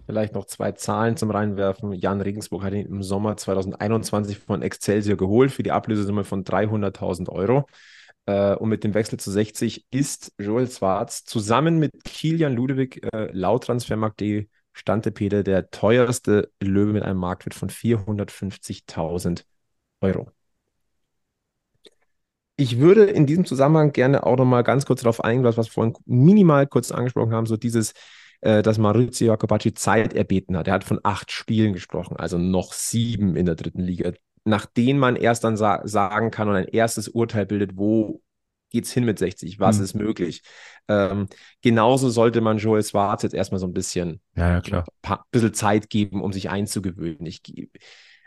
Vielleicht noch zwei Zahlen zum Reinwerfen. Jan Regensburg hat ihn im Sommer 2021 von Excelsior geholt für die Ablösesumme von 300.000 Euro. Äh, und mit dem Wechsel zu 60 ist Joel Schwarz zusammen mit Kilian Ludewig äh, laut Transfermarkt.de Stante Peter der teuerste Löwe mit einem Marktwert von 450.000 Euro. Ich würde in diesem Zusammenhang gerne auch nochmal ganz kurz darauf eingehen, was wir vorhin minimal kurz angesprochen haben, so dieses, äh, dass Maurizio Jacobacci Zeit erbeten hat. Er hat von acht Spielen gesprochen, also noch sieben in der dritten Liga, nach denen man erst dann sa sagen kann und ein erstes Urteil bildet, wo geht es hin mit 60, was mhm. ist möglich. Ähm, genauso sollte man Joel Schwarz jetzt erstmal so ein bisschen, ja, ja, ein bisschen Zeit geben, um sich einzugewöhnen. Ich,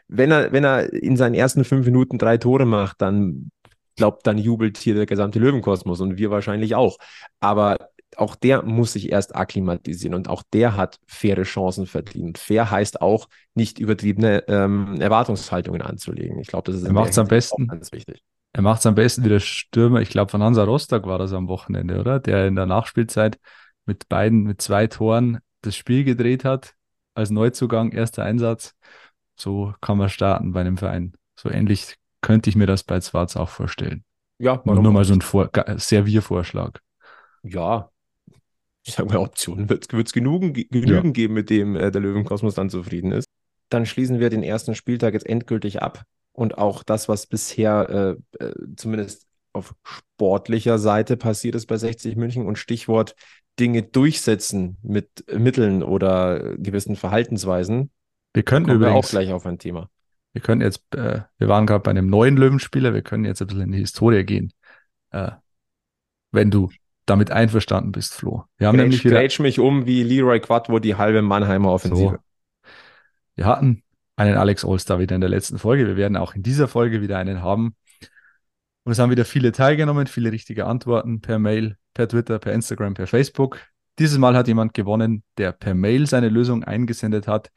wenn, er, wenn er in seinen ersten fünf Minuten drei Tore macht, dann glaubt, dann jubelt hier der gesamte Löwenkosmos und wir wahrscheinlich auch. Aber auch der muss sich erst akklimatisieren und auch der hat faire Chancen verdient. Fair heißt auch, nicht übertriebene ähm, Erwartungshaltungen anzulegen. Ich glaube, das ist er macht's am besten. ganz wichtig. Er macht es am besten wie der Stürmer, ich glaube von Hansa Rostock war das am Wochenende, oder? Der in der Nachspielzeit mit beiden, mit zwei Toren das Spiel gedreht hat, als Neuzugang, erster Einsatz. So kann man starten bei einem Verein. So ähnlich könnte ich mir das bei Schwarz auch vorstellen. Ja, nur, nur mal so ein Vor Serviervorschlag. Ja, ich sage mal, Optionen wird es genügen, genügen ja. geben, mit dem äh, der Löwenkosmos dann zufrieden ist. Dann schließen wir den ersten Spieltag jetzt endgültig ab und auch das, was bisher äh, äh, zumindest auf sportlicher Seite passiert ist bei 60 München und Stichwort Dinge durchsetzen mit Mitteln oder gewissen Verhaltensweisen. Wir könnten übrigens wir auch gleich auf ein Thema. Wir können jetzt, äh, wir waren gerade bei einem neuen Löwenspieler, wir können jetzt ein bisschen in die Historie gehen. Äh, wenn du damit einverstanden bist, Flo. Wir haben Grätsch, nämlich wieder, mich um wie Leroy Quadwo die halbe Mannheimer Offensive. So. Wir hatten einen Alex Allstar wieder in der letzten Folge. Wir werden auch in dieser Folge wieder einen haben. Und es haben wieder viele teilgenommen, viele richtige Antworten per Mail, per Twitter, per Instagram, per Facebook. Dieses Mal hat jemand gewonnen, der per Mail seine Lösung eingesendet hat.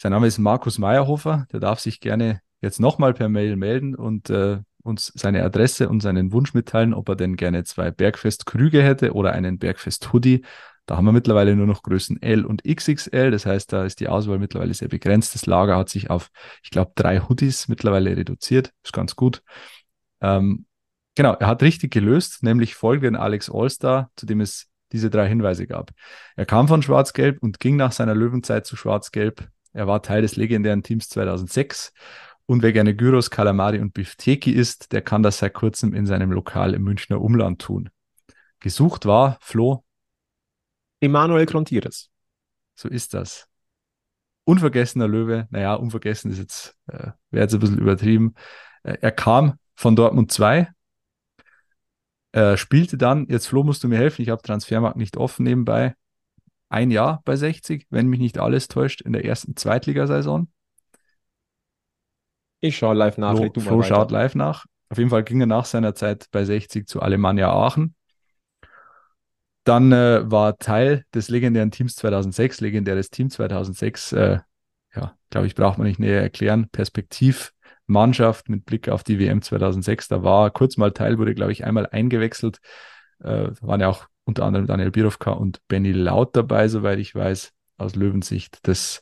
Sein Name ist Markus Meyerhofer. Der darf sich gerne jetzt nochmal per Mail melden und äh, uns seine Adresse und seinen Wunsch mitteilen, ob er denn gerne zwei Bergfest-Krüge hätte oder einen Bergfest-Hoodie. Da haben wir mittlerweile nur noch Größen L und XXL. Das heißt, da ist die Auswahl mittlerweile sehr begrenzt. Das Lager hat sich auf, ich glaube, drei Hoodies mittlerweile reduziert. Ist ganz gut. Ähm, genau, er hat richtig gelöst, nämlich folgenden Alex Allstar, zu dem es diese drei Hinweise gab. Er kam von Schwarz-Gelb und ging nach seiner Löwenzeit zu Schwarz-Gelb. Er war Teil des legendären Teams 2006 und wer gerne Gyros, Kalamari und Bifteki isst, der kann das seit kurzem in seinem Lokal im Münchner Umland tun. Gesucht war Flo Emanuel Krontires. So ist das. Unvergessener Löwe, naja, unvergessen ist jetzt, äh, wäre jetzt ein bisschen übertrieben. Äh, er kam von Dortmund 2, äh, spielte dann, jetzt Flo, musst du mir helfen, ich habe Transfermarkt nicht offen nebenbei, ein Jahr bei 60, wenn mich nicht alles täuscht, in der ersten Zweitligasaison. Ich schaue live nach. Flo, Flo schaut live nach. Auf jeden Fall ging er nach seiner Zeit bei 60 zu Alemannia Aachen. Dann äh, war Teil des legendären Teams 2006, legendäres Team 2006. Äh, ja, glaube ich, braucht man nicht näher erklären. Perspektivmannschaft mit Blick auf die WM 2006. Da war kurz mal Teil, wurde, glaube ich, einmal eingewechselt. Äh, waren ja auch unter anderem Daniel Birovka und Benny Laut dabei, soweit ich weiß, aus Löwensicht. Das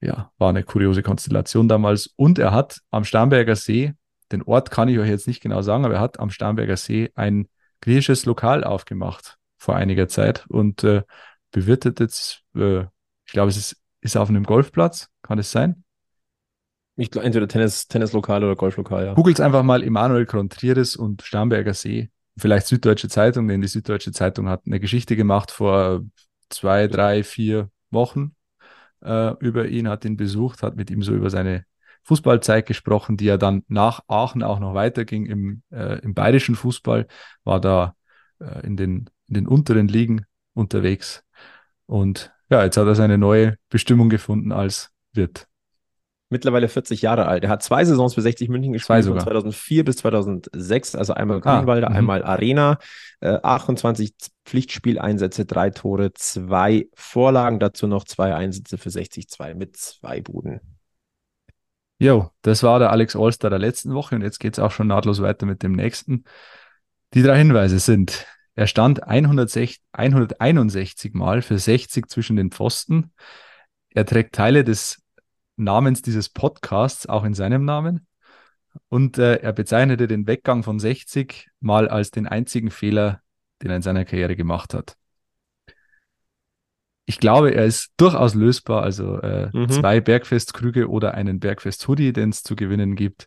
ja, war eine kuriose Konstellation damals. Und er hat am Starnberger See, den Ort kann ich euch jetzt nicht genau sagen, aber er hat am Starnberger See ein griechisches Lokal aufgemacht vor einiger Zeit und äh, bewirtet jetzt, äh, ich glaube, es ist, ist auf einem Golfplatz, kann es sein? Ich glaube, entweder Tennis, Tennislokal oder Golflokal, ja. Googelt einfach mal Emanuel Contreras und Starnberger See. Vielleicht Süddeutsche Zeitung, denn die Süddeutsche Zeitung hat eine Geschichte gemacht vor zwei, drei, vier Wochen äh, über ihn, hat ihn besucht, hat mit ihm so über seine Fußballzeit gesprochen, die ja dann nach Aachen auch noch weiterging im, äh, im bayerischen Fußball, war da äh, in den in den unteren Ligen unterwegs. Und ja, jetzt hat er seine neue Bestimmung gefunden als Wirt. Mittlerweile 40 Jahre alt. Er hat zwei Saisons für 60 München gespielt, von 2004 bis 2006, also einmal Grünwalder, ah, einmal Arena, äh, 28 Pflichtspieleinsätze, drei Tore, zwei Vorlagen, dazu noch zwei Einsätze für 60-2 mit zwei Buden. Jo, das war der Alex Allstar der letzten Woche und jetzt geht es auch schon nahtlos weiter mit dem nächsten. Die drei Hinweise sind er stand 160, 161 Mal für 60 zwischen den Pfosten. Er trägt Teile des Namens dieses Podcasts auch in seinem Namen. Und äh, er bezeichnete den Weggang von 60 mal als den einzigen Fehler, den er in seiner Karriere gemacht hat. Ich glaube, er ist durchaus lösbar. Also äh, mhm. zwei Bergfestkrüge oder einen Bergfest-Hoodie, den es zu gewinnen gibt.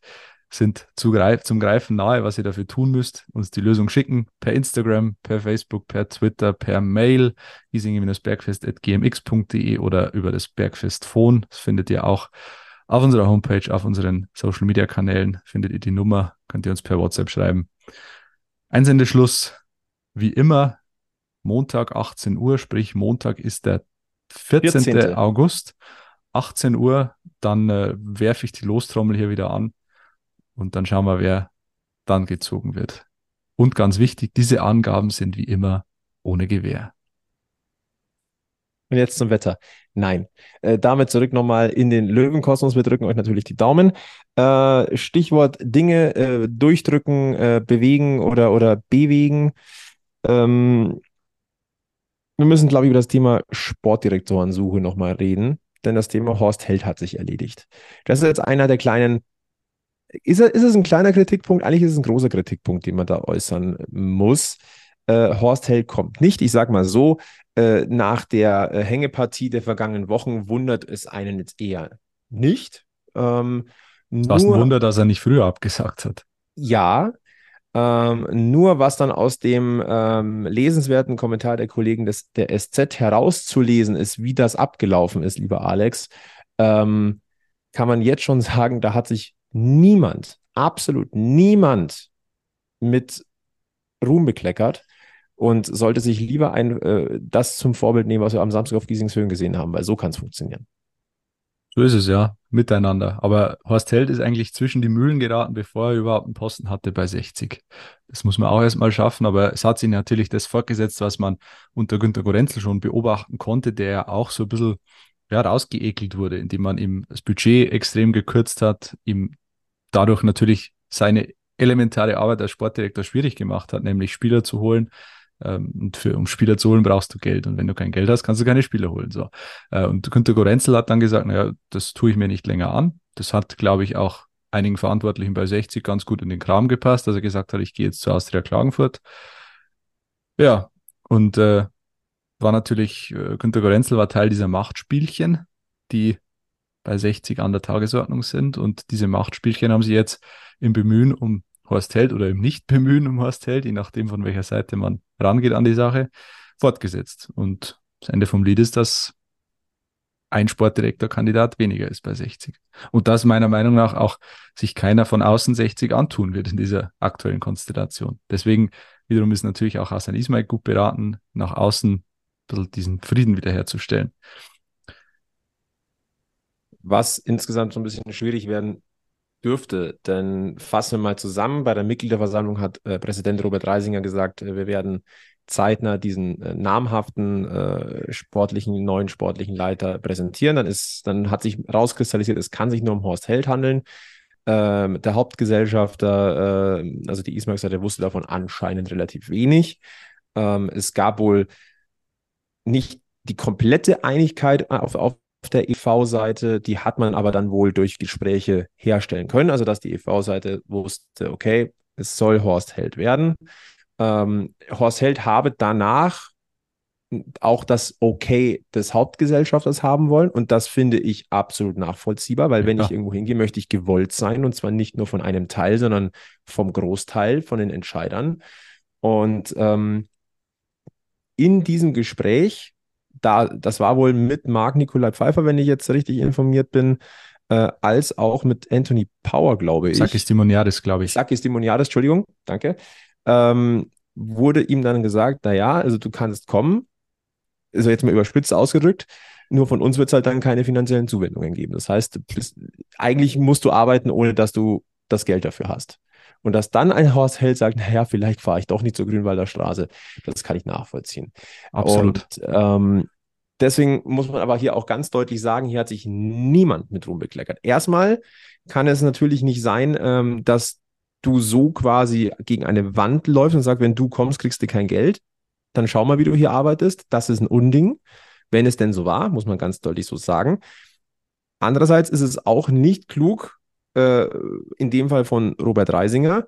Sind zu greif zum Greifen nahe, was ihr dafür tun müsst. Uns die Lösung schicken per Instagram, per Facebook, per Twitter, per Mail, giesing-bergfest.gmx.de oder über das Bergfest Phone. Das findet ihr auch auf unserer Homepage, auf unseren Social Media Kanälen. Findet ihr die Nummer, könnt ihr uns per WhatsApp schreiben. Einsendeschluss, wie immer, Montag 18 Uhr, sprich Montag ist der 14. 14. August, 18 Uhr, dann äh, werfe ich die Lostrommel hier wieder an und dann schauen wir, wer dann gezogen wird. Und ganz wichtig, diese Angaben sind wie immer ohne Gewähr. Und jetzt zum Wetter. Nein. Äh, damit zurück nochmal in den Löwenkosmos. Wir drücken euch natürlich die Daumen. Äh, Stichwort Dinge äh, durchdrücken, äh, bewegen oder, oder bewegen. Ähm, wir müssen, glaube ich, über das Thema Sportdirektorensuche nochmal reden, denn das Thema Horst Held hat sich erledigt. Das ist jetzt einer der kleinen ist, ist es ein kleiner Kritikpunkt? Eigentlich ist es ein großer Kritikpunkt, den man da äußern muss. Äh, Horst Held kommt nicht. Ich sage mal so, äh, nach der äh, Hängepartie der vergangenen Wochen wundert es einen jetzt eher nicht. Ähm, Was ein Wunder, dass er nicht früher abgesagt hat. Ja, ähm, nur was dann aus dem ähm, lesenswerten Kommentar der Kollegen des, der SZ herauszulesen ist, wie das abgelaufen ist, lieber Alex, ähm, kann man jetzt schon sagen, da hat sich niemand, absolut niemand mit Ruhm bekleckert und sollte sich lieber ein, äh, das zum Vorbild nehmen, was wir am Samstag auf Giesingshöhen gesehen haben, weil so kann es funktionieren. So ist es ja, miteinander. Aber Horst Held ist eigentlich zwischen die Mühlen geraten, bevor er überhaupt einen Posten hatte bei 60. Das muss man auch erstmal schaffen, aber es hat sich natürlich das fortgesetzt, was man unter Günter Gorenzel schon beobachten konnte, der ja auch so ein bisschen ja, rausgeekelt wurde, indem man ihm das Budget extrem gekürzt hat, ihm dadurch natürlich seine elementare Arbeit als Sportdirektor schwierig gemacht hat, nämlich Spieler zu holen. Ähm, und für, um Spieler zu holen, brauchst du Geld. Und wenn du kein Geld hast, kannst du keine Spieler holen. So. Äh, und Günter Gorenzel hat dann gesagt, naja, das tue ich mir nicht länger an. Das hat, glaube ich, auch einigen Verantwortlichen bei 60 ganz gut in den Kram gepasst, dass er gesagt hat, ich gehe jetzt zu Austria Klagenfurt. Ja, und äh, war natürlich, äh, Günter Gorenzel war Teil dieser Machtspielchen, die bei 60 an der Tagesordnung sind. Und diese Machtspielchen haben sie jetzt im Bemühen um Horst Held oder im Nicht-Bemühen um Horst Held, je nachdem, von welcher Seite man rangeht an die Sache, fortgesetzt. Und das Ende vom Lied ist, dass ein Sportdirektorkandidat weniger ist bei 60. Und das meiner Meinung nach auch sich keiner von außen 60 antun wird in dieser aktuellen Konstellation. Deswegen wiederum ist natürlich auch Hassan Ismail gut beraten, nach außen ein bisschen diesen Frieden wiederherzustellen was insgesamt so ein bisschen schwierig werden dürfte. Denn fassen wir mal zusammen, bei der Mitgliederversammlung hat äh, Präsident Robert Reisinger gesagt, äh, wir werden zeitnah diesen äh, namhaften äh, sportlichen, neuen sportlichen Leiter präsentieren. Dann ist, dann hat sich rauskristallisiert, es kann sich nur um Horst Held handeln. Ähm, der Hauptgesellschafter, äh, also die Ismark-Seite, wusste davon anscheinend relativ wenig. Ähm, es gab wohl nicht die komplette Einigkeit auf, auf der EV-Seite, die hat man aber dann wohl durch Gespräche herstellen können. Also, dass die EV-Seite wusste, okay, es soll Horst Held werden. Ähm, Horst Held habe danach auch das Okay des Hauptgesellschafters haben wollen. Und das finde ich absolut nachvollziehbar, weil ja. wenn ich irgendwo hingehe, möchte ich gewollt sein. Und zwar nicht nur von einem Teil, sondern vom Großteil von den Entscheidern. Und ähm, in diesem Gespräch da, das war wohl mit Marc Nikolai Pfeiffer, wenn ich jetzt richtig informiert bin, äh, als auch mit Anthony Power, glaube ich. Sakis Dimoniadis, glaube ich. Sakis Dimoniadis, Entschuldigung, danke. Ähm, wurde ihm dann gesagt, naja, also du kannst kommen, also jetzt mal überspitzt ausgedrückt, nur von uns wird es halt dann keine finanziellen Zuwendungen geben. Das heißt, bist, eigentlich musst du arbeiten, ohne dass du das Geld dafür hast. Und dass dann ein Horst Held sagt, naja, vielleicht fahre ich doch nicht zur Grünwalder Straße, das kann ich nachvollziehen. Absolut. Und ähm, deswegen muss man aber hier auch ganz deutlich sagen, hier hat sich niemand mit rumbekleckert. Erstmal kann es natürlich nicht sein, ähm, dass du so quasi gegen eine Wand läufst und sagst, wenn du kommst, kriegst du kein Geld. Dann schau mal, wie du hier arbeitest. Das ist ein Unding. Wenn es denn so war, muss man ganz deutlich so sagen. Andererseits ist es auch nicht klug, äh, in dem Fall von Robert Reisinger,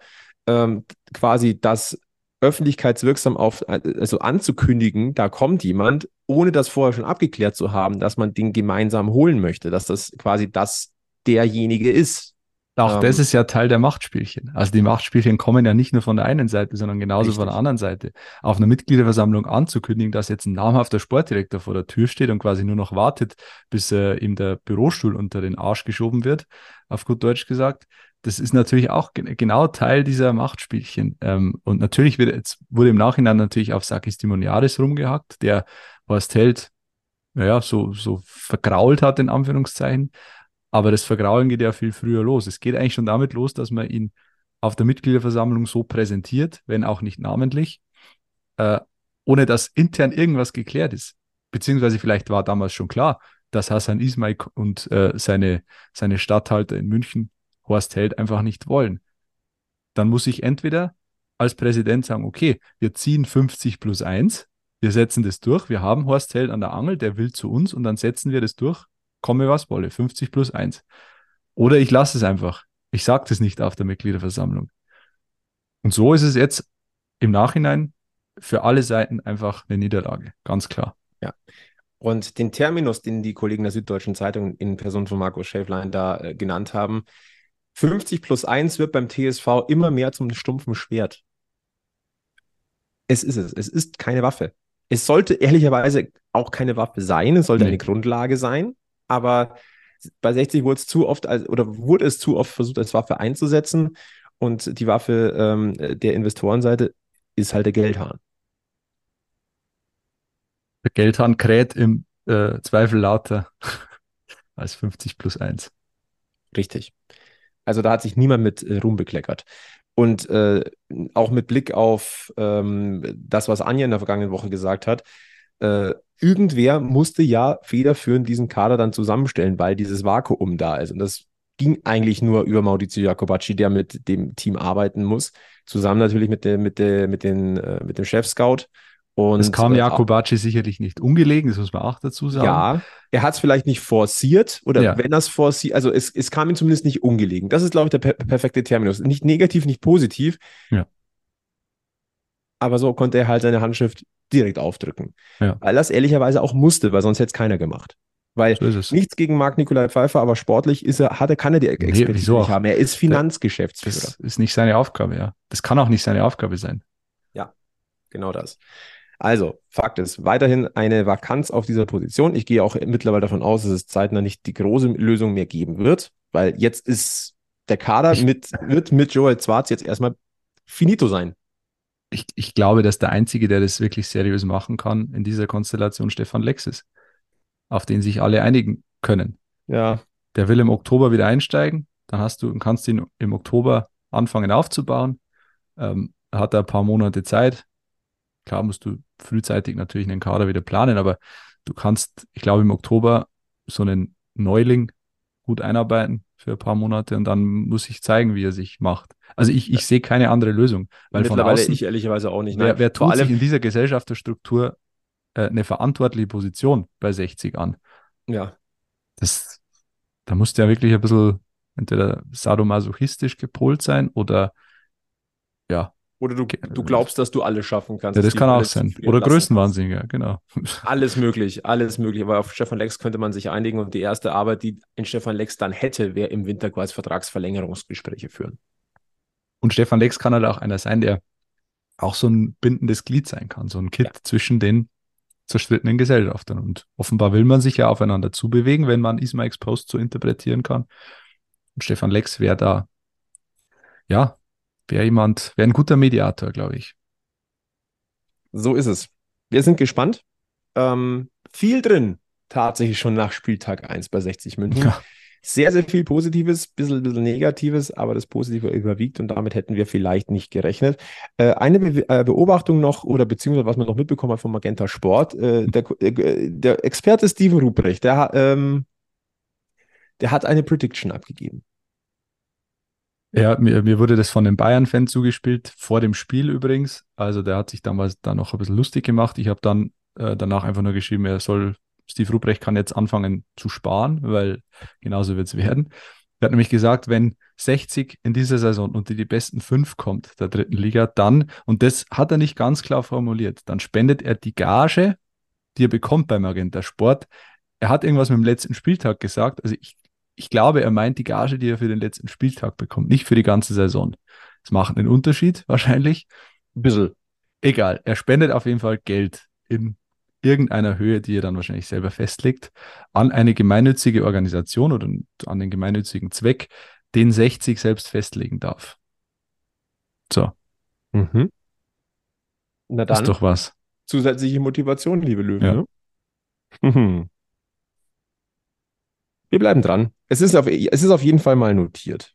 ähm, quasi das öffentlichkeitswirksam auf, also anzukündigen, da kommt jemand, ohne das vorher schon abgeklärt zu haben, dass man den gemeinsam holen möchte, dass das quasi das derjenige ist. Auch ähm, das ist ja Teil der Machtspielchen. Also die Machtspielchen kommen ja nicht nur von der einen Seite, sondern genauso richtig. von der anderen Seite. Auf einer Mitgliederversammlung anzukündigen, dass jetzt ein namhafter Sportdirektor vor der Tür steht und quasi nur noch wartet, bis äh, ihm der Bürostuhl unter den Arsch geschoben wird, auf gut Deutsch gesagt. Das ist natürlich auch genau Teil dieser Machtspielchen. Ähm, und natürlich wird, jetzt wurde im Nachhinein natürlich auf Sakis Timoniaris rumgehackt, der Horst Held, naja, so, so vergrault hat, in Anführungszeichen. Aber das Vergraulen geht ja viel früher los. Es geht eigentlich schon damit los, dass man ihn auf der Mitgliederversammlung so präsentiert, wenn auch nicht namentlich, äh, ohne dass intern irgendwas geklärt ist. Beziehungsweise vielleicht war damals schon klar, dass Hassan Ismail und äh, seine, seine Statthalter in München Horst Held einfach nicht wollen. Dann muss ich entweder als Präsident sagen, okay, wir ziehen 50 plus 1, wir setzen das durch, wir haben Horst Held an der Angel, der will zu uns und dann setzen wir das durch komme was wolle, 50 plus 1. Oder ich lasse es einfach. Ich sage das nicht auf der Mitgliederversammlung. Und so ist es jetzt im Nachhinein für alle Seiten einfach eine Niederlage, ganz klar. Ja. Und den Terminus, den die Kollegen der Süddeutschen Zeitung in Person von Markus Schäflein da äh, genannt haben, 50 plus 1 wird beim TSV immer mehr zum stumpfen Schwert. Es ist es. Es ist keine Waffe. Es sollte ehrlicherweise auch keine Waffe sein. Es sollte nee. eine Grundlage sein aber bei 60 wurde es zu oft als, oder wurde es zu oft versucht, als Waffe einzusetzen. Und die Waffe ähm, der Investorenseite ist halt der Geldhahn. Der Geldhahn kräht im äh, Zweifel lauter als 50 plus 1. Richtig. Also da hat sich niemand mit äh, Ruhm bekleckert. Und äh, auch mit Blick auf ähm, das, was Anja in der vergangenen Woche gesagt hat, äh, irgendwer musste ja federführend diesen Kader dann zusammenstellen, weil dieses Vakuum da ist. Und das ging eigentlich nur über Maurizio Jacobacci, der mit dem Team arbeiten muss. Zusammen natürlich mit, der, mit, der, mit, den, äh, mit dem Chef-Scout. Und es kam äh, Jakobacci sicherlich nicht ungelegen, das muss man auch dazu sagen. Ja, er hat es vielleicht nicht forciert oder ja. wenn er es forciert, also es, es kam ihm zumindest nicht ungelegen. Das ist, glaube ich, der per perfekte Terminus. Nicht negativ, nicht positiv. Ja. Aber so konnte er halt seine Handschrift direkt aufdrücken. Ja. Weil das ehrlicherweise auch musste, weil sonst hätte es keiner gemacht. Weil so nichts gegen Marc Nikolai Pfeiffer, aber sportlich ist er, hat er, kann er die Expertise nee, nicht haben. Er ist Finanzgeschäftsführer. Das ist nicht seine Aufgabe, ja. Das kann auch nicht seine Aufgabe sein. Ja, genau das. Also, Fakt ist, weiterhin eine Vakanz auf dieser Position. Ich gehe auch mittlerweile davon aus, dass es zeitnah nicht die große Lösung mehr geben wird, weil jetzt ist der Kader mit, wird mit Joel Zwarz jetzt erstmal finito sein ich, ich glaube, dass der Einzige, der das wirklich seriös machen kann in dieser Konstellation, Stefan Lex ist, auf den sich alle einigen können. Ja. Der will im Oktober wieder einsteigen, dann hast du, kannst ihn im Oktober anfangen aufzubauen. Ähm, hat er ein paar Monate Zeit. Klar musst du frühzeitig natürlich einen Kader wieder planen, aber du kannst, ich glaube, im Oktober so einen Neuling gut einarbeiten für ein paar Monate und dann muss ich zeigen, wie er sich macht. Also ich, ich sehe keine andere Lösung. Weil Mittlerweile von außen, ich ehrlicherweise auch nicht. Wer, wer tut sich in dieser Gesellschafterstruktur äh, eine verantwortliche Position bei 60 an? Ja. Das, da musst du ja wirklich ein bisschen entweder sadomasochistisch gepolt sein oder ja, oder du, du glaubst, dass du alles schaffen kannst. Ja, das kann auch sein. Oder Größenwahnsinn, ja, genau. Alles möglich, alles möglich. Aber auf Stefan Lex könnte man sich einigen und die erste Arbeit, die in Stefan Lex dann hätte, wäre im Winter quasi Vertragsverlängerungsgespräche führen. Und Stefan Lex kann halt auch einer sein, der auch so ein bindendes Glied sein kann, so ein Kit ja. zwischen den zerstrittenen Gesellschaftern. Und offenbar will man sich ja aufeinander zubewegen, wenn man Ismails Post so interpretieren kann. Und Stefan Lex wäre da, ja, wäre jemand, wäre ein guter Mediator, glaube ich. So ist es. Wir sind gespannt. Ähm, viel drin, tatsächlich schon nach Spieltag 1 bei 60 München. Ja. Sehr, sehr viel Positives, bisschen, bisschen Negatives, aber das Positive überwiegt und damit hätten wir vielleicht nicht gerechnet. Äh, eine Be äh, Beobachtung noch oder beziehungsweise was man noch mitbekommen hat vom Magenta Sport, äh, der, äh, der, Experte Steven Ruprecht, der, ähm, der hat eine Prediction abgegeben. Ja, mir, mir wurde das von einem Bayern-Fan zugespielt, vor dem Spiel übrigens. Also der hat sich damals da noch ein bisschen lustig gemacht. Ich habe dann äh, danach einfach nur geschrieben, er soll, Steve Ruprecht kann jetzt anfangen zu sparen, weil genauso wird es werden. Er hat nämlich gesagt, wenn 60 in dieser Saison unter die besten fünf kommt der dritten Liga, dann, und das hat er nicht ganz klar formuliert, dann spendet er die Gage, die er bekommt beim Magenta Sport. Er hat irgendwas mit dem letzten Spieltag gesagt. Also ich ich glaube, er meint die Gage, die er für den letzten Spieltag bekommt, nicht für die ganze Saison. Das macht einen Unterschied wahrscheinlich. Ein bisschen. Egal, er spendet auf jeden Fall Geld in irgendeiner Höhe, die er dann wahrscheinlich selber festlegt, an eine gemeinnützige Organisation oder an den gemeinnützigen Zweck, den 60 selbst festlegen darf. So. Mhm. Na Das dann, ist doch was. zusätzliche Motivation, liebe Löwen. Ja. Ne? Mhm. Wir bleiben dran. Es ist, auf, es ist auf jeden Fall mal notiert.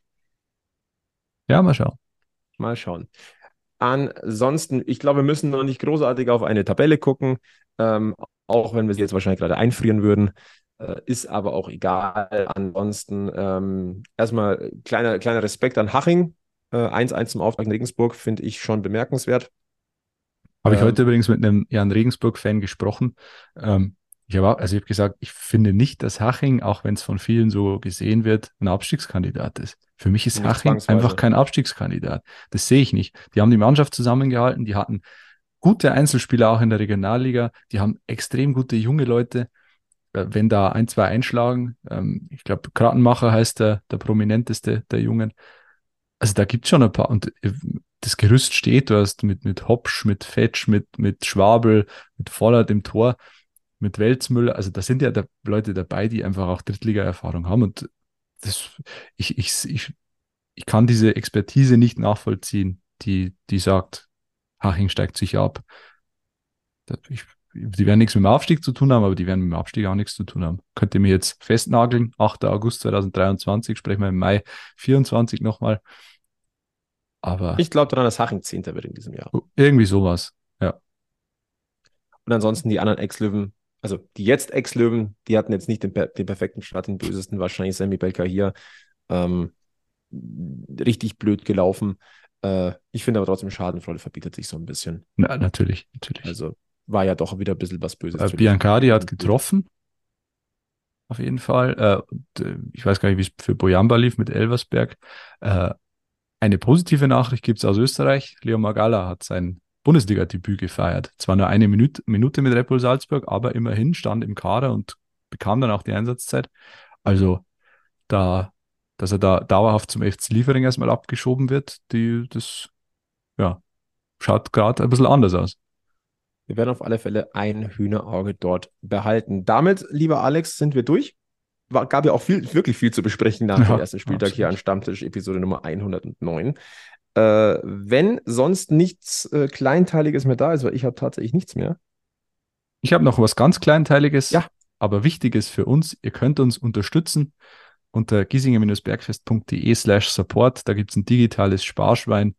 Ja, mal schauen. Mal schauen. Ansonsten, ich glaube, wir müssen noch nicht großartig auf eine Tabelle gucken, ähm, auch wenn wir sie jetzt wahrscheinlich gerade einfrieren würden. Äh, ist aber auch egal. Ansonsten ähm, erstmal kleiner, kleiner Respekt an Haching. Äh, 1-1 zum Auftrag in Regensburg finde ich schon bemerkenswert. Habe ich Ähm, heute übrigens mit einem Jan Regensburg-Fan gesprochen. Ähm, ich habe, auch- also ich habe gesagt, ich finde nicht, dass Haching, auch wenn es von vielen so gesehen wird, ein Abstiegskandidat ist. Für mich ist Nicht Haching einfach kein Abstiegskandidat. Das sehe ich nicht. Die haben die Mannschaft zusammengehalten, die hatten gute Einzelspieler auch in der Regionalliga, die haben extrem gute junge Leute. Äh, Wenn da ein, zwei einschlagen, ähm, ich glaube, Kratenmacher heißt der, der prominenteste der Jungen. Also da gibt es schon ein paar. Und äh, das Gerüst steht, du hast mit, mit Hopsch, mit Fetsch, mit, mit Schwabel, mit Vollert im Tor, mit Welzmüller. Also da sind ja da Leute dabei, die einfach auch Drittliga-Erfahrung haben. Und das, ich, ich, ich, ich kann diese Expertise nicht nachvollziehen, die, die sagt, Haching steigt sich ab. Ich, die werden nichts mit dem Aufstieg zu tun haben, aber die werden mit dem Abstieg auch nichts zu tun haben. Könnt ihr mir jetzt festnageln? 8. August 2023, sprechen wir im Mai 24 nochmal. Aber Ich glaube daran, dass Haching Zehnter wird in diesem Jahr. irgendwie sowas. Ja. Und ansonsten die anderen Ex-Löwen, also die jetzt Ex-Löwen, die hatten jetzt nicht den, den perfekten Start, den bösesten wahrscheinlich Sammy Belka hier. Ähm, richtig blöd gelaufen. Äh, ich finde aber trotzdem, Schadenfreude verbietet sich so ein bisschen. Na, natürlich, natürlich. Also war ja doch wieder ein bisschen was Böses. Äh, Biancardi hat getroffen. Auf jeden Fall. Äh, ich weiß gar nicht, wie es für Bojamba lief mit Elversberg. Äh, eine positive Nachricht gibt es aus Österreich. Leo Magala hat sein Bundesliga-Debüt gefeiert. Zwar nur eine Minute, Minute mit Red Bull Salzburg, aber immerhin stand im Kader und bekam dann auch die Einsatzzeit. Also da, dass er da dauerhaft zum FC Liefering erstmal abgeschoben wird, die, das ja, schaut gerade ein bisschen anders aus. Wir werden auf alle Fälle ein Hühnerauge dort behalten. Damit, lieber Alex, sind wir durch. War, gab ja auch viel, wirklich viel zu besprechen nach Ja, dem ersten Spieltag hier an Stammtisch, Episode Nummer 109. Äh, wenn sonst nichts äh, Kleinteiliges mehr da ist, weil ich habe tatsächlich nichts mehr. Ich habe noch was ganz Kleinteiliges, Ja. aber Wichtiges für uns. Ihr könnt uns unterstützen unter giesinger-bergfest.de slash support. Da gibt es ein digitales Sparschwein.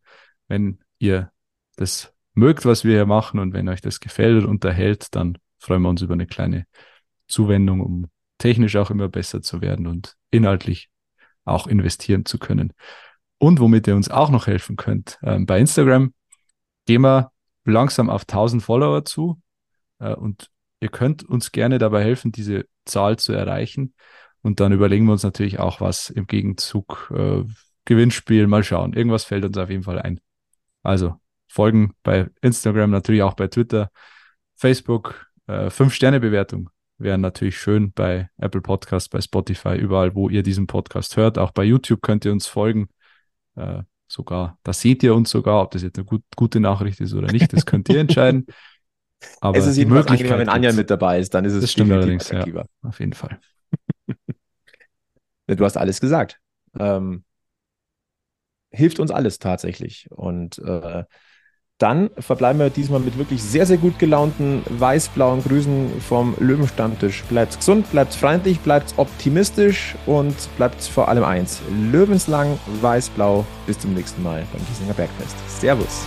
Wenn ihr das mögt, was wir hier machen und wenn euch das gefällt und unterhält, dann freuen wir uns über eine kleine Zuwendung, um technisch auch immer besser zu werden und inhaltlich auch investieren zu können. Und womit ihr uns auch noch helfen könnt, ähm, bei Instagram gehen wir langsam auf 1000 Follower zu. Äh, und ihr könnt uns gerne dabei helfen, diese Zahl zu erreichen. Und dann überlegen wir uns natürlich auch was im Gegenzug. Äh, Gewinnspiel, mal schauen. Irgendwas fällt uns auf jeden Fall ein. Also folgen bei Instagram, natürlich auch bei Twitter, Facebook. Äh, Fünf-Sterne-Bewertung wären natürlich schön bei Apple Podcast, bei Spotify, überall, wo ihr diesen Podcast hört. Auch bei YouTube könnt ihr uns folgen. Äh, sogar, da seht ihr uns sogar, ob das jetzt eine gut, gute Nachricht ist oder nicht, das könnt ihr entscheiden. Aber es ist die jedenfalls angenehmer, Möglichkeit wenn Anja mit dabei ist, dann ist es Das stimmt allerdings, ja. Auf jeden Fall. Du hast alles gesagt. Ähm, hilft uns alles tatsächlich. Und äh, dann verbleiben wir diesmal mit wirklich sehr, sehr gut gelaunten weiß-blauen Grüßen vom Löwenstammtisch. Bleibt gesund, bleibt freundlich, bleibt optimistisch und bleibt vor allem eins. Löwenslang, weiß-blau. Bis zum nächsten Mal beim Giesinger Bergfest. Servus.